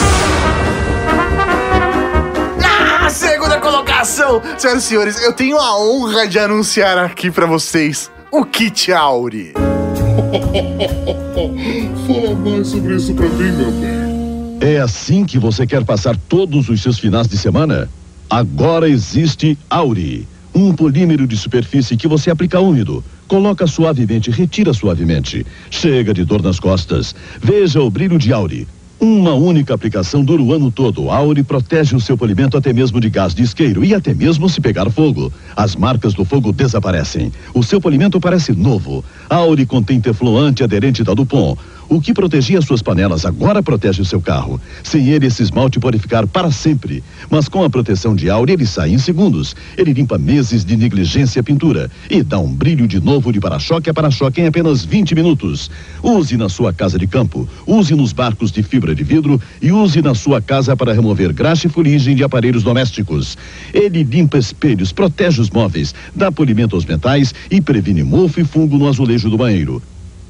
colocação, senhoras e senhores, eu tenho a honra de anunciar aqui pra vocês o Kit Auri. (laughs)
Fala mais sobre isso pra mim, meu bem.
É assim que você quer passar todos os seus finais de semana? Agora existe Auri, um polímero de superfície que você aplica úmido, coloca suavemente, retira suavemente. Chega de dor nas costas. Veja o brilho de Auri. Uma única aplicação dura o ano todo. Auri protege o seu polimento até mesmo de gás de isqueiro e até mesmo se pegar fogo. As marcas do fogo desaparecem. O seu polimento parece novo. Auri contém teflon antiaderente da Dupont. O que protegia suas panelas agora protege o seu carro. Sem ele, esse esmalte pode ficar para sempre. Mas com a proteção de Auri, ele sai em segundos. Ele limpa meses de negligência e pintura. E dá um brilho de novo de para-choque a para-choque em apenas 20 minutos. Use na sua casa de campo. Use nos barcos de fibra de vidro. E use na sua casa para remover graxa e fuligem de aparelhos domésticos. Ele limpa espelhos, protege os móveis, dá polimento aos metais e previne mofo e fungo no azulejo do banheiro.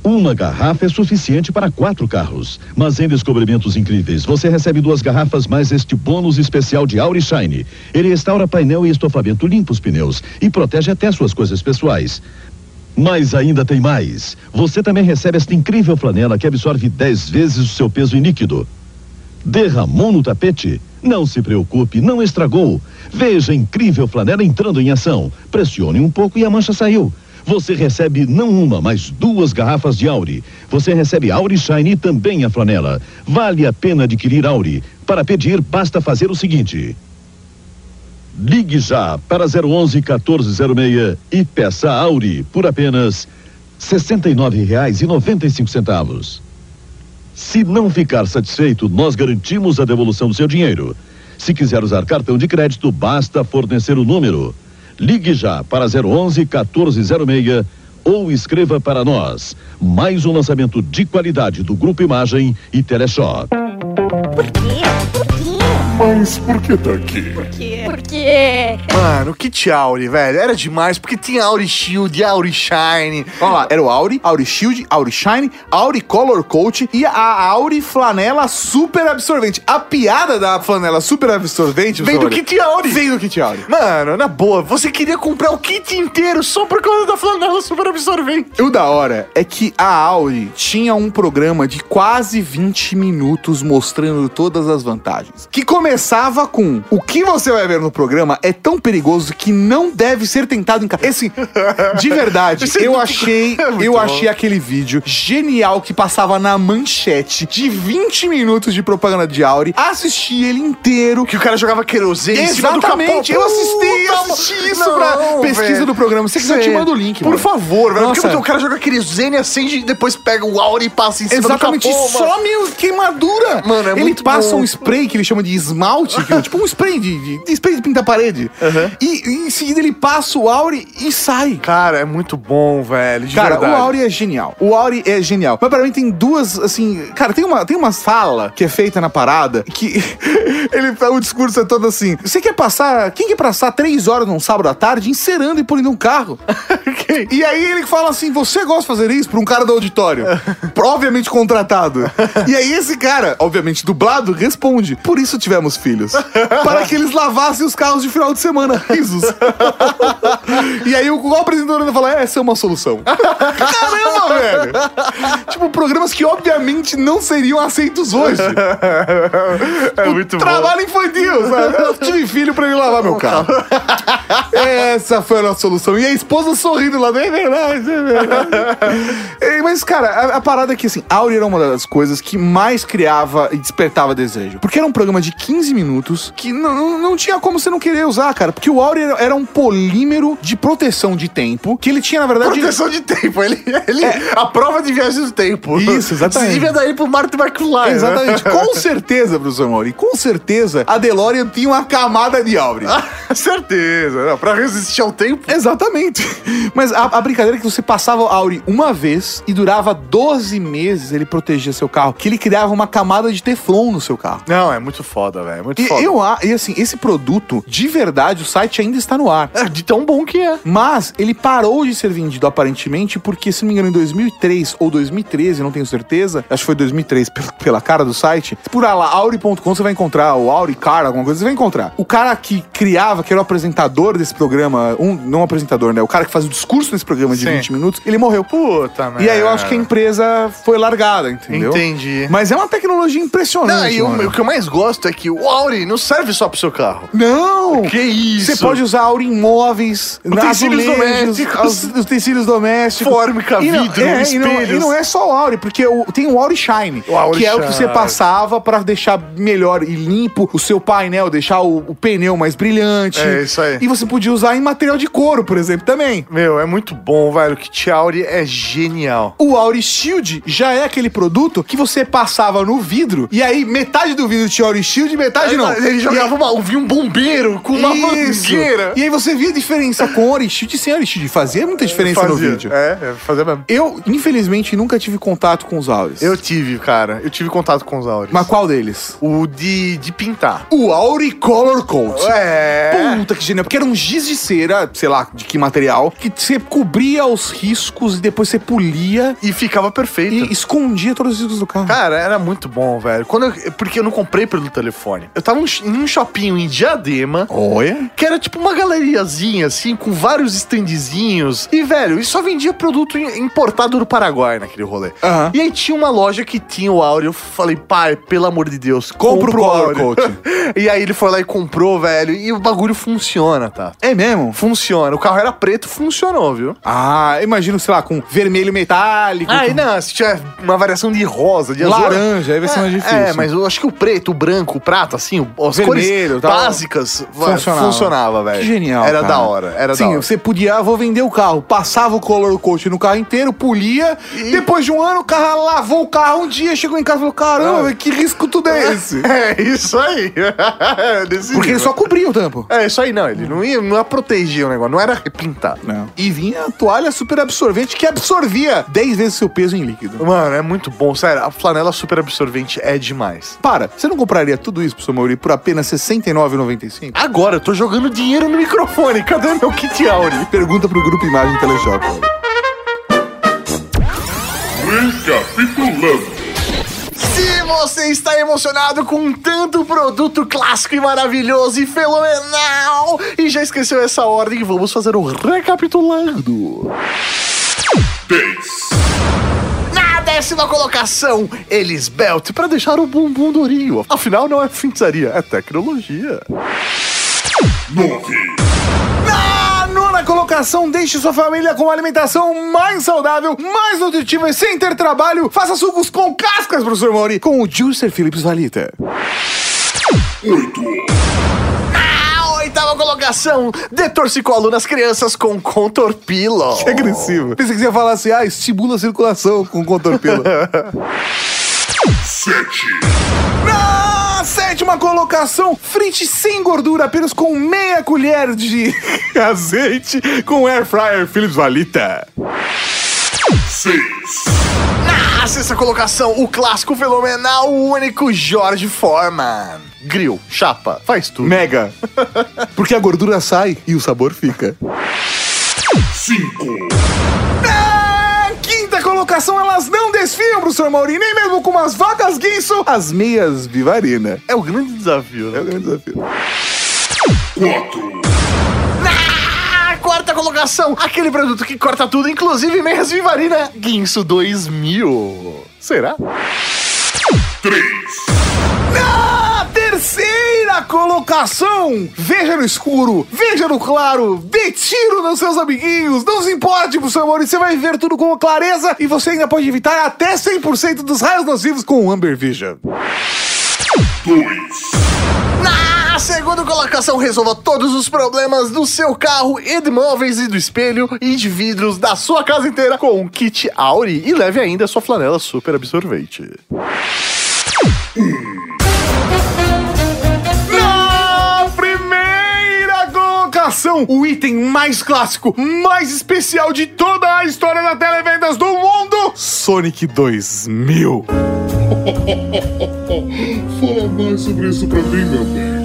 Uma garrafa é suficiente para quatro carros. Mas em descobrimentos incríveis, você recebe duas garrafas mais este bônus especial de Auri Shine. Ele restaura painel e estofamento, limpa os pneus e protege até suas coisas pessoais. Mas ainda tem mais. Você também recebe esta incrível flanela que absorve 10 vezes o seu peso em líquido. Derramou no tapete? Não se preocupe, não estragou. Veja a incrível flanela entrando em ação. Pressione um pouco e a mancha saiu. Você recebe não uma, mas duas garrafas de Auri. Você recebe Auri Shine e também a flanela. Vale a pena adquirir Auri. Para pedir, basta fazer o seguinte. Ligue já para 011 1406 e peça Auri por apenas R$ 69,95. Se não ficar satisfeito, nós garantimos a devolução do seu dinheiro. Se quiser usar cartão de crédito, basta fornecer o número. Ligue já para 011 1406 ou escreva para nós. Mais um lançamento de qualidade do Grupo Imagem e Teleshop.
Por quê? Por quê?
Mas por que tá aqui?
Por quê? Por quê?
Mano, Kit Auri, velho, era demais, porque tinha Auri Shield, Auri Shine.
Vamos lá, era o Auri, Auri Shield, Auri Shine, Auri Color Coat e a Auri Flanela Super Absorvente. A piada da flanela super absorvente
Vem do Kit Auri.
Vem do Kit Auri.
Mano, na boa, você queria comprar o kit inteiro só por causa da flanela super absorvente.
O da hora é que a Auri tinha um programa de quase 20 minutos mostrando todas as vantagens. Que começava com o que você vai ver no programa é tão perigoso que não deve ser tentado em casa. Esse, de verdade,
é
eu achei, (laughs)
é
eu
bom.
achei aquele vídeo genial que passava na manchete de 20 minutos de propaganda de Auri. Assisti ele inteiro.
Que o cara jogava querosene.
Exatamente, eu assisti,
Puta,
assisti isso
não,
pra pesquisa
velho.
do programa. Se você quiser, eu te mando o link,
Por
mano.
favor, velho. Porque o cara joga querosene, acende e depois pega o Auri e passa em cima
Exatamente,
do capô. mano.
some queimadura.
Mano, é
ele
muito
passa
bom.
um spray que ele chama de esmalte, que é tipo um spray de, de- spray de pintar parede. E, e em seguida ele passa o Auri e sai.
Cara, é muito bom, velho. De
Cara,
verdade.
o Auri é genial. O Auri é genial. Mas pra mim tem duas, assim. Cara, tem uma, tem uma fala que é feita na parada que (laughs) ele o discurso é todo assim. Você quer passar. Quem quer passar três horas num sábado à tarde encerando e polindo um carro? (laughs) E aí ele fala assim: você gosta de fazer isso pra um cara do auditório? (laughs) Obviamente contratado. E aí esse cara, obviamente dublado, responde: Por isso tivemos filhos. (laughs) Para que eles lavassem os carros de final de semana. (laughs) Risos. E aí o, apresentador ainda fala: essa é uma solução. (laughs) Caramba, velho! tipo, programas que obviamente não seriam aceitos hoje.
É muito bom.
Trabalho infantil, sabe? Eu tive filho pra ele lavar meu carro. Essa foi a nossa solução. E a esposa sorrindo lá, é verdade, é verdade. É, Mas, cara, a, a parada é que, assim, Auri era uma das coisas que mais criava e despertava desejo. Porque era um programa de 15 minutos que não, não, tinha como você não querer usar, cara. Porque o Auri era, era um polímero de proteção de tempo que ele tinha, na verdade...
Proteção de tempo. Ele, ele a prova de viagem do tempo.
Isso, exatamente.
Dar ele pro Martin McFly.
Exatamente.
Né? (laughs)
Com certeza, professor Mauri. Com certeza, a DeLorean tinha uma camada de Auri. (laughs)
Certeza. Não, pra resistir ao tempo.
Exatamente. Mas a, a brincadeira é que você passava o Auri uma vez e durava 12 meses ele protegia seu carro. Que ele criava uma camada de teflon no seu carro.
Não, é muito foda, velho. é Muito
E,
foda.
eu, e assim, esse produto, de verdade, o site ainda está no ar.
É, de tão bom que é.
Mas ele parou de ser vendido aparentemente porque, se não me engano, em 2003 ou 2013, não tenho certeza, acho que foi 2003 pela, cara do site. Por lá, auri.com você vai encontrar, o Auri Car, alguma coisa, você vai encontrar. O cara que criava, que era o apresentador desse programa, um, não o apresentador, né? O cara que faz o discurso desse programa de
Sim.
20 minutos, ele morreu.
Puta, merda.
E aí eu acho que a empresa foi largada, entendeu?
Entendi.
Mas é uma tecnologia impressionante.
Não, e o, o que eu mais gosto é que o Auri não serve só pro seu carro.
Não!
Que isso?
Você pode usar Auri em móveis,
Utensílios domésticos. (laughs)
utensílios domésticos.
Fórmica,
E não-
vidro,
é, e não, e não é só o Auri, porque o- tem o Auri Shine,
O Auri
que é o que você
Shine.
passava pra deixar melhor e limpo o seu painel, deixar o, o pneu mais brilhante.
É, isso aí.
E você podia usar em material de couro, por exemplo, também.
Meu, é muito bom, velho. O Kit Auri é genial.
O Auri Shield já é aquele produto que você passava no vidro e aí metade do vidro tinha Auri Shield e metade não.
Ele jogava uma, um bombeiro com uma
Isso.
mangueira.
E aí você via a diferença com Shield e sem Auri Shield. Fazia muita diferença no
Fazia.
vídeo.
É, é, fazia mesmo.
Eu, infelizmente, nunca tive contato com os Auris.
Eu tive, cara. Eu tive contato com os Auris.
Mas qual deles?
O de, de pintar.
O Auri Color Coat.
É.
Puta que genial. Porque era um giz de cera, sei lá, de que material, que você cobria os riscos e depois você polia
E ficava perfeito.
e escondia todos os riscos do carro.
Cara, era muito bom, velho. Quando eu- porque eu não comprei pelo telefone. Eu tava num- em um shopping em Diadema.
Olha.
Que era tipo uma galeriazinha, assim, com vários standzinhos. E, velho, e só vendia produto im- importado do Paraguai naquele rolê.
Aham.
E aí tinha uma loja que tinha o Auri. Eu falei, pai, pelo amor de Deus,
Compra o. Coat. (laughs)
e aí ele foi lá e comprou, velho. E o bagulho funciona, tá?
É mesmo?
Funciona. O carro era preto, funcionou, viu?
Ah, imagino, sei lá, com vermelho metálico.
Aí
com
não, se tiver uma variação de rosa, de azul.
laranja, aí vai ser mais difícil.
É, mas eu acho que o preto, o branco, o prata, assim, as
Vermelho,
cores
tal.
básicas va-
Funcionava.
funcionava, velho.
Que genial.
Era
cara.
da hora, era
Sim,
da hora.
você podia, ah, vou vender o carro, passava o color coat no carro inteiro, polia, depois de um ano o carro lavou o carro um dia, chegou em casa e falou: caramba,
Ah.
que risco tudo é (laughs) esse?
É, isso aí. (laughs) Desse
Porque ele
nível.
só cobria o tampo.
É, isso aí, não. Ele não ia, não ia proteger o negócio. Não era pintar.
Não. E vinha a toalha super absorvente que absorvia 10 vezes seu peso em líquido.
Mano, é muito bom. Sério, a flanela super absorvente é demais.
Para, você não compraria tudo isso pro seu Mauri por apenas R$ 69,95?
Agora, eu tô jogando dinheiro no microfone. Cadê meu kit Auri?
Pergunta pro Grupo Imagem Teleshop.
Recapitulando.
Se você está emocionado com tanto produto clássico e maravilhoso e fenomenal e já esqueceu essa ordem, vamos fazer um recapitulando.
10.
Décima colocação, Elis Belt para deixar o bumbum durinho. Afinal, não é feitiçaria, é tecnologia.
9.
Na nona colocação, deixe sua família com uma alimentação mais saudável, mais nutritiva e sem ter trabalho. Faça sucos com cascas, professor Mauri, com o Juicer Philips Valita.
8.
Na oitava colocação, dê torcicolo nas crianças com Contorpilo.
Que agressivo. Pensei que você ia falar assim, ah, estimula a circulação com contorpilo. (laughs)
7.
Na sétima colocação, frite sem gordura, apenas com meia colher de (laughs) azeite com air fryer Philips Valita.
6.
Na sexta colocação, o clássico fenomenal, o único Jorge Foreman. Grill, chapa, faz tudo.
Mega. (laughs) Porque a gordura sai e o sabor fica.
5.
Na quinta colocação, elas não desfiam, professor Mauri, nem mesmo com umas vacas guinso, as meias Vivarina.
É o grande desafio, né?
É o grande desafio.
4.
Aquele produto que corta tudo, inclusive meias Vivarina Guinso 2000. Será?
3.
Na terceira colocação, veja no escuro, veja no claro, dê tiro nos seus amiguinhos, não se importe, professor Mauri, você vai ver tudo com clareza e você ainda pode evitar até 100% dos raios nocivos com o Amber Vision.
2.
Na segunda colocação, resolva todos os problemas do seu carro e de móveis e do espelho e de vidros da sua casa inteira com um kit Auri e leve ainda a sua flanela super absorvente.
Na primeira colocação, o item mais clássico, mais especial de toda a história da televendas do mundo, Sonic 2000. (laughs)
Fala mais sobre isso pra mim, meu bem.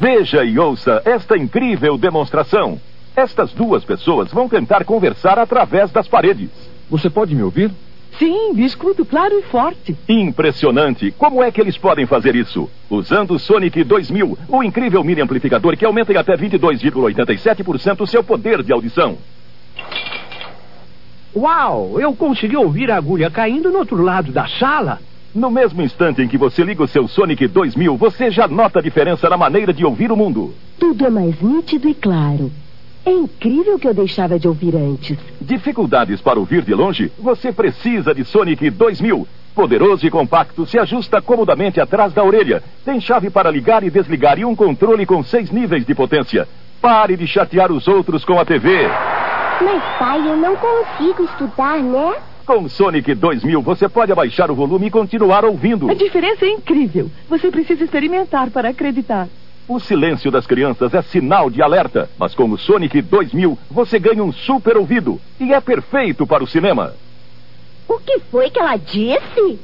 Veja e ouça esta incrível demonstração. Estas duas pessoas vão tentar conversar através das paredes. Você pode me ouvir?
Sim, escuto claro e forte.
Impressionante! Como é que eles podem fazer isso? Usando o Sonic 2000, o incrível mini amplificador que aumenta em até 22,87% o seu poder de audição.
Uau, eu consegui ouvir a agulha caindo no outro lado da sala.
No mesmo instante em que você liga o seu Sonic 2000, você já nota a diferença na maneira de ouvir o mundo.
Tudo é mais nítido e claro. É incrível o que eu deixava de ouvir antes.
Dificuldades para ouvir de longe? Você precisa de Sonic 2000. Poderoso e compacto, se ajusta comodamente atrás da orelha. Tem chave para ligar e desligar e um controle com seis níveis de potência. Pare de chatear os outros com a TV.
Mas, pai, eu não consigo estudar, né?
Com Sonic 2000, você pode abaixar o volume e continuar ouvindo.
A diferença é incrível. Você precisa experimentar para acreditar.
O silêncio das crianças é sinal de alerta, mas com o Sonic 2000 você ganha um super ouvido e é perfeito para o cinema.
O que foi que ela disse?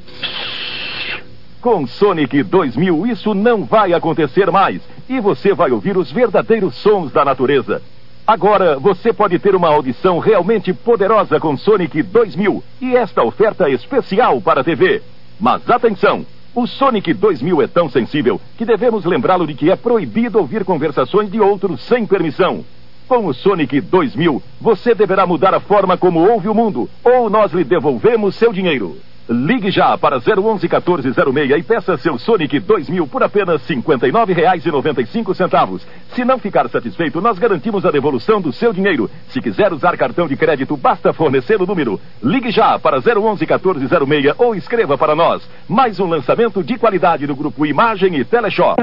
Com Sonic 2000 isso não vai acontecer mais e você vai ouvir os verdadeiros sons da natureza. Agora você pode ter uma audição realmente poderosa com Sonic 2000 e esta oferta especial para a TV. Mas atenção! O Sonic 2000 é tão sensível que devemos lembrá-lo de que é proibido ouvir conversações de outros sem permissão. Com o Sonic 2000, você deverá mudar a forma como ouve o mundo, ou nós lhe devolvemos seu dinheiro. Ligue já para 011 1406 e peça seu Sonic 2000 por apenas R$ 59,95. Se não ficar satisfeito, nós garantimos a devolução do seu dinheiro. Se quiser usar cartão de crédito, basta fornecer o número. Ligue já para 011 1406 ou escreva para nós. Mais um lançamento de qualidade do grupo Imagem e Teleshop.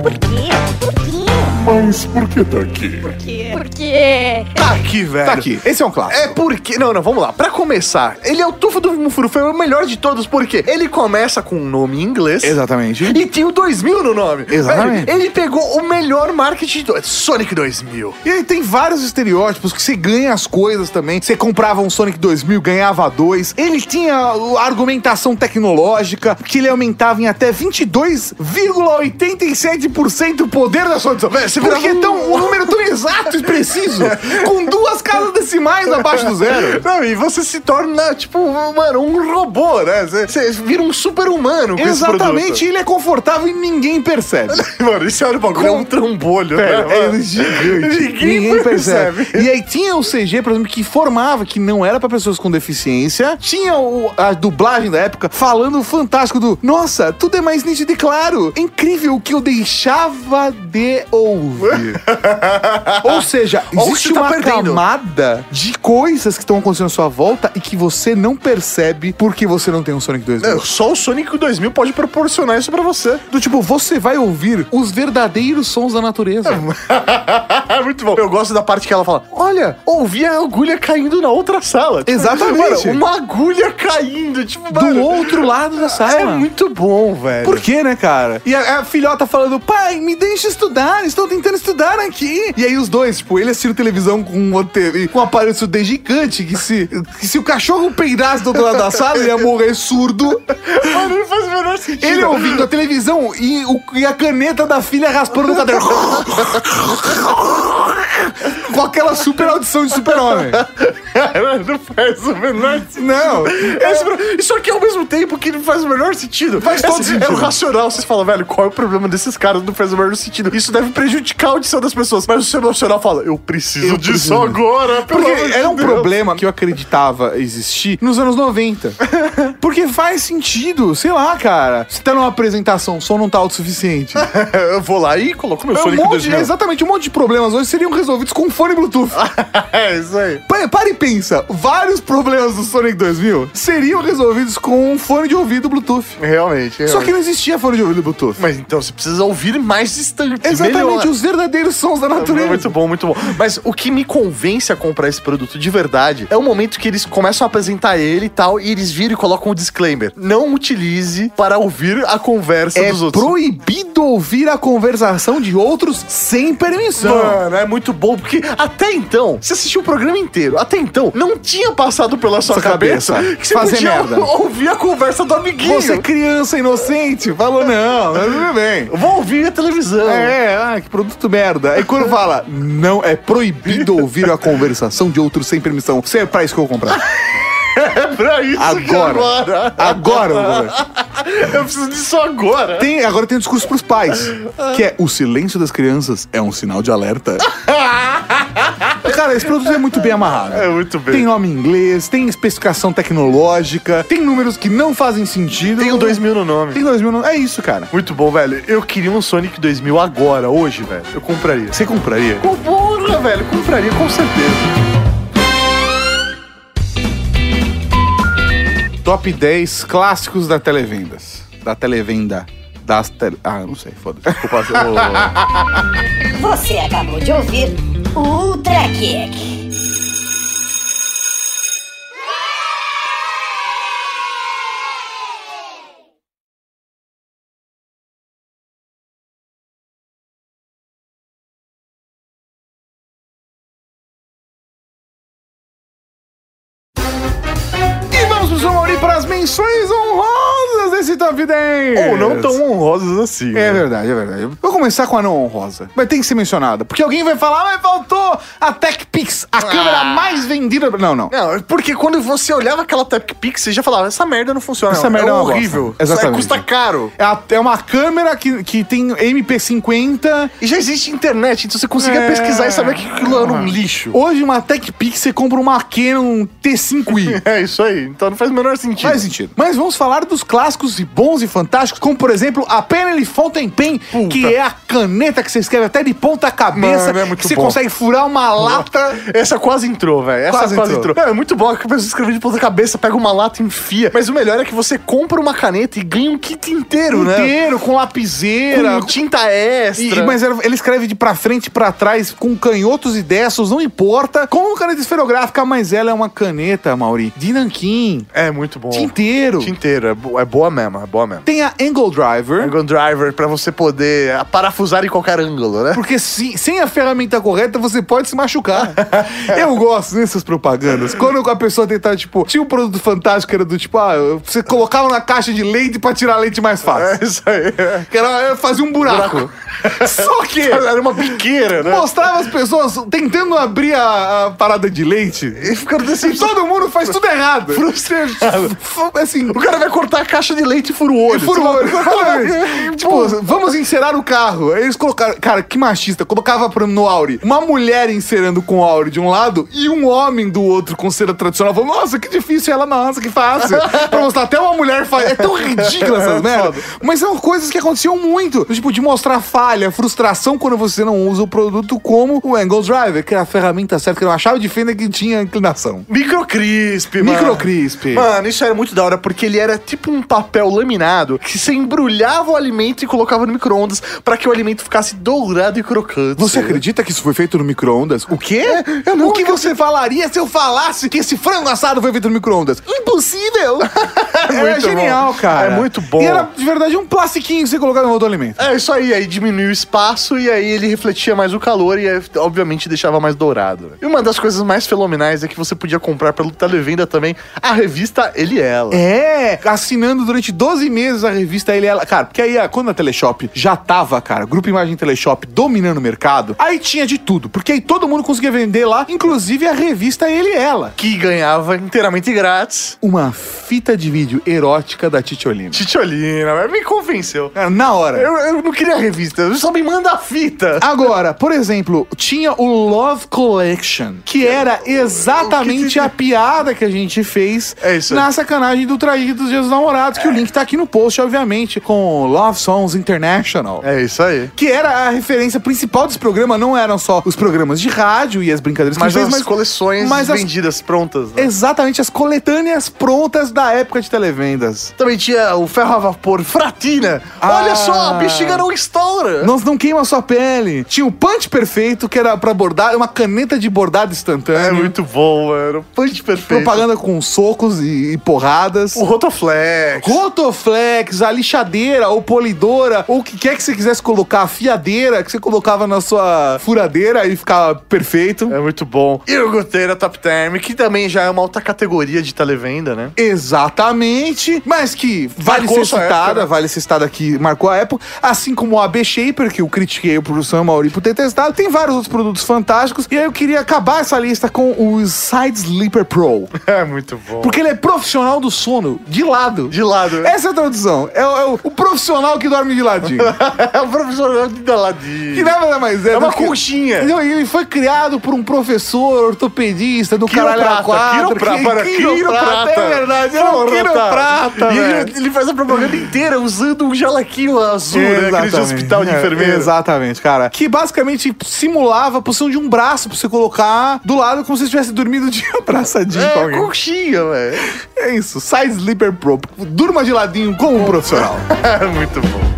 Por quê? Por quê?
Mas por que tá aqui?
Porque. Porque.
Tá aqui, velho.
Tá aqui. Esse é um clássico.
É porque. Não, não, vamos lá. Pra começar, ele é o tufo do Mufuru, foi o melhor de todos, porque ele começa com um nome em inglês.
Exatamente.
E tem o 2000 no nome.
Exatamente.
Velho, ele pegou o melhor marketing de todos. Sonic 2000.
E aí tem vários estereótipos que você ganha as coisas também. Você comprava um Sonic 2000, ganhava dois. Ele tinha a argumentação tecnológica, que ele aumentava em até 22,87% o poder da sua edição.
Velho, você
Porque
um-
tão, um número tão exato e preciso, com duas casas decimais abaixo do zero. (laughs)
Não, e você se torna, tipo, mano, um robô, né? Você, você vira um super-humano com
Exatamente, ele é confortável e ninguém percebe. (laughs)
Mano, esse olha o bagulho, é um trambolho,
É,
né?
é
mano?
gigante.
Ninguém,
Ninguém percebe.
percebe.
E aí tinha o CG, por exemplo, que informava que não era pra pessoas com deficiência. Tinha o- a dublagem da época falando fantástico do Nossa, tudo é mais nítido e claro. É incrível o que eu deixava de ouvir. (laughs) Ou seja, existe
você tá
uma
perdendo.
camada de coisas que estão acontecendo à sua volta e que você não percebe porque você não tem um Sonic 2000.
Não, só o Sonic 2000 pode proporcionar isso pra você.
Do tipo, você vai ouvir os verdadeiros sons da natureza. (laughs)
Muito bom. Eu gosto da parte que ela fala: Olha, ouvi a agulha caindo na outra sala. Tipo,
Exatamente.
mano, uma agulha caindo. Tipo,
Do
mano,
outro lado da sala.
É muito bom, velho.
Por quê, né, cara? E a, a filhota falando, pai, me deixa estudar, estou tentando estudar aqui. E aí os dois, tipo, ele assistindo televisão com um, TV, com um aparelho de gigante, que se, que se o cachorro peidasse do outro lado da sala, ele ia morrer surdo.
Mano, não faz o menor sentido.
Ele ouvindo a televisão e, o- e a caneta da filha raspando no caderno. (laughs) com aquela super audição de super-homem.
Cara, não faz o menor sentido.
Não.
Esse Isso aqui ao mesmo tempo que não faz o menor sentido.
Faz todo
Esse-
sentido.
É o racional. Vocês falam, velho, qual é o problema desses caras? Não faz o menor sentido. Isso deve prejudicar a audição das pessoas. Mas o seu emocional fala, eu preciso
Eu
disso
preciso.
agora. pelo
Porque
amor de
era um
Deus.
problema que eu acreditava existir nos anos 90. (laughs) Porque faz sentido, sei lá, cara. Você tá numa apresentação, o som não tá autossuficiente. (laughs)
eu vou lá e coloco meu
É um
Sonic
monte,
2000.
exatamente, um monte de problemas hoje seriam resolvidos com fone Bluetooth. (laughs)
é isso aí.
Pa- Para e pensa, vários problemas do Sonic 2000 seriam resolvidos com um fone de ouvido Bluetooth.
Realmente.
Só que não existia fone de ouvido Bluetooth.
Mas então você precisa ouvir mais distante.
Exatamente,
melhor.
os verdadeiros sons da natureza.
Muito bom, muito bom. Mas o que me convence a comprar esse produto de verdade é o momento que eles começam a apresentar ele e tal, e eles viram e colocam um disclaimer. Não utilize para ouvir a conversa
É
dos outros.
proibido ouvir a conversação de outros sem permissão.
Mano, é muito bom, porque até então, você assistiu o programa inteiro, até então, não tinha passado pela sua cabeça,
cabeça.
que você
Fazer
podia
merda. (laughs)
ouvir a conversa do amiguinho.
Você é criança inocente, falou não, mas tudo bem.
Vou ouvir a televisão.
É, ah, que produto merda. Aí quando fala, não, é proibido ouvir a conversação de outros sem permissão. Você é pra isso que eu vou comprar. (laughs)
É (laughs) pra isso que
Agora.
agora.
Agora, (laughs) eu
preciso disso agora.
Tem, agora tem um discurso pros pais, que é o silêncio das crianças é um sinal de alerta. (laughs) Cara, esse produto é muito bem amarrado.
É muito bem.
Tem nome em inglês, tem especificação tecnológica, tem números que não fazem sentido.
Tem o 2000 no nome.
Tem 2000 no... É isso, cara.
Muito bom, velho. Eu queria um Sonic 2000 agora, hoje, velho. Eu compraria.
Você compraria?
Com porra, velho. Compraria, com certeza.
Top 10 clássicos da televendas. Da televenda. Das tele... Ah, não sei, foda-se. Desculpa. (laughs)
Você acabou de ouvir o Ultra Kick.
Honrosas desse Top 10.
Ou não tão honrosas assim.
É
né?
verdade, é verdade. Vou começar com a não honrosa. Mas tem que ser mencionada. Porque alguém vai falar, mas faltou a TechPix, a câmera mais vendida. Não, não.
Não, porque quando você olhava aquela Tech Pix, você já falava, essa merda não funciona.
Essa
não.
merda é
é horrível.
Exatamente.
Isso custa caro.
É, a- é uma câmera que, que tem MP50.
E já existe internet, então você conseguia
É.
pesquisar e saber que aquilo era um lixo.
Hoje, uma TechPix, você compra uma Canon T5i. (laughs)
É isso aí. Então não faz o menor sentido.
Faz sentido. Mas vamos falar dos clássicos e bons e fantásticos, como por exemplo a Penny Fountain Pen, que é a caneta que você escreve até de ponta cabeça,
Mano, é
que você
bom.
consegue furar uma lata. (laughs)
Essa quase entrou, velho. essa
Quase
quase,
entrou.
entrou. É, é muito bom que a pessoa escreve de ponta cabeça, pega uma lata e enfia. Mas o melhor é que você compra uma caneta e ganha um kit inteiro, né?
Inteiro, com lapiseira.
Com tinta extra.
E- mas ele escreve de pra frente e pra trás, com canhotos e destros, não importa. Com uma caneta esferográfica, mas ela é uma caneta, Mauri, de nanquim.
É muito bom.
Tinteiro.
Tinteiro, é, bo- é boa mesmo, é boa mesmo.
Tem a Angle Driver.
Angle Driver pra você poder parafusar em qualquer ângulo, né?
Porque se- sem a ferramenta correta, você pode se machucar. (laughs) Eu gosto dessas propagandas. Quando a pessoa tentava, tipo, tinha um produto fantástico que era do tipo, ah, você colocava na caixa de leite pra tirar leite mais fácil.
É isso aí.
Que era, fazer um buraco. (laughs) Só que (laughs)
Era uma biqueira, né?
mostrava as pessoas tentando abrir a, a parada de leite.
E ficando
E todo mundo faz tudo errado.
frustrado.
Assim,
O cara vai cortar a caixa de leite fura o olho.
Fura o olho.
Exatamente. (laughs)
tipo, vamos encerar o carro. Aí Eles colocaram. Cara, que machista. Colocava no Auri uma mulher encerando com o Auri de um lado e um homem do outro com cera tradicional. Falou, nossa, que difícil. E ela, nossa, que fácil. (laughs) pra mostrar até uma mulher faz. É tão ridícula essas merda. Mas são coisas que aconteciam muito. Tipo, de mostrar falha, frustração quando você não usa o produto como o Angle Driver, que era a ferramenta certa, que era uma chave de fenda que tinha inclinação.
Microcrisp, mano.
Microcrisp.
Mano, isso era muito da hora, porque ele era tipo um papel laminado que você embrulhava o alimento e colocava no micro-ondas pra que o alimento ficasse dourado e crocante.
Você acredita que isso foi feito no micro-ondas? O quê?
não
o que você falaria se eu falasse que esse frango assado foi feito no micro-ondas? Impossível! (laughs) é
muito
genial,
bom.
cara.
É muito bom.
E era, de verdade, um plastiquinho que você colocava no outro alimento.
É isso aí, aí diminuiu o espaço e aí ele refletia mais o calor e obviamente deixava mais dourado. E uma das coisas mais fenomenais é que você podia comprar pelo televenda também a revista Ele e Ela.
É, assinando durante 12 meses a revista Ele e Ela. Cara, porque aí, ah, quando a Teleshop já tava, cara, Grupo Imagem Teleshop dominando o mercado, aí tinha de tudo. Porque aí todo mundo conseguia vender lá, inclusive a revista Ele e Ela.
Que ganhava inteiramente grátis.
Uma fita de vídeo erótica da Titiolina.
Titiolina, me convenceu.
Cara, na hora.
Eu, eu não queria a revista, só me manda a fita.
Agora, por exemplo, tinha o Love Collection, que era exatamente a piada que a gente fez
É
na sacanagem do Traído dos Dias dos Namorados, que o link tá aqui no post, obviamente, com Love Songs International.
É isso aí.
Que era a referência principal desse programa, não eram só os programas de rádio e as brincadeiras
Mas
que a
as
fez,
coleções
mas as-
vendidas prontas. né?
Exatamente, as coletâneas prontas da época de televendas.
Também tinha o ferro a vapor Fratina.
Ah.
Olha só, a bexiga não estoura.
Não, não queima a sua pele. Tinha o punch perfeito, que era pra bordar, uma caneta de bordado instantâneo.
É muito bom, mano. Punch perfeito.
Propaganda com socos e, e porradas.
O Rotoflex.
Rotoflex, a lixadeira ou polidora, ou o que quer que você quisesse colocar, a fiadeira que você colocava na sua furadeira e ficava perfeito.
É muito bom. E o Goteira Top Term, que também já é uma outra categoria de televenda, né?
Exatamente, mas que vale
Marcou
ser citada,
época, né?
vale ser citada aqui, marcou a época, assim como o AB Shaper, que eu critiquei o professor Mauri por ter testado, tem vários outros produtos fantásticos, e aí eu queria acabar essa lista com o Side Sleeper Pro, (laughs)
É muito bom.
porque ele é profissional do sono, de lado.
De lado.
Essa é a tradução, é, o- é o, o profissional que dorme de ladinho. (laughs)
É o professor de Daladinho.
que nada mais é
É uma
que-
conchinha.
Não, e ele foi criado por um professor ortopedista do caralho a quatro.
quiroprata,
que-
para quiroprata.
É verdade, é um quiroprata,
tá. E ele, ele faz a propaganda inteira usando um jalequinho azul, né? Aquele de hospital de
É,
enfermeiro.
Exatamente, cara. Que basicamente simulava a posição de um braço pra você colocar do lado como se você estivesse dormindo de (laughs) abraçadinho com
É,
alguém.
conchinha, velho.
É isso, Side Sleeper Pro. Durma de ladinho com um profissional. (laughs)
Muito bom.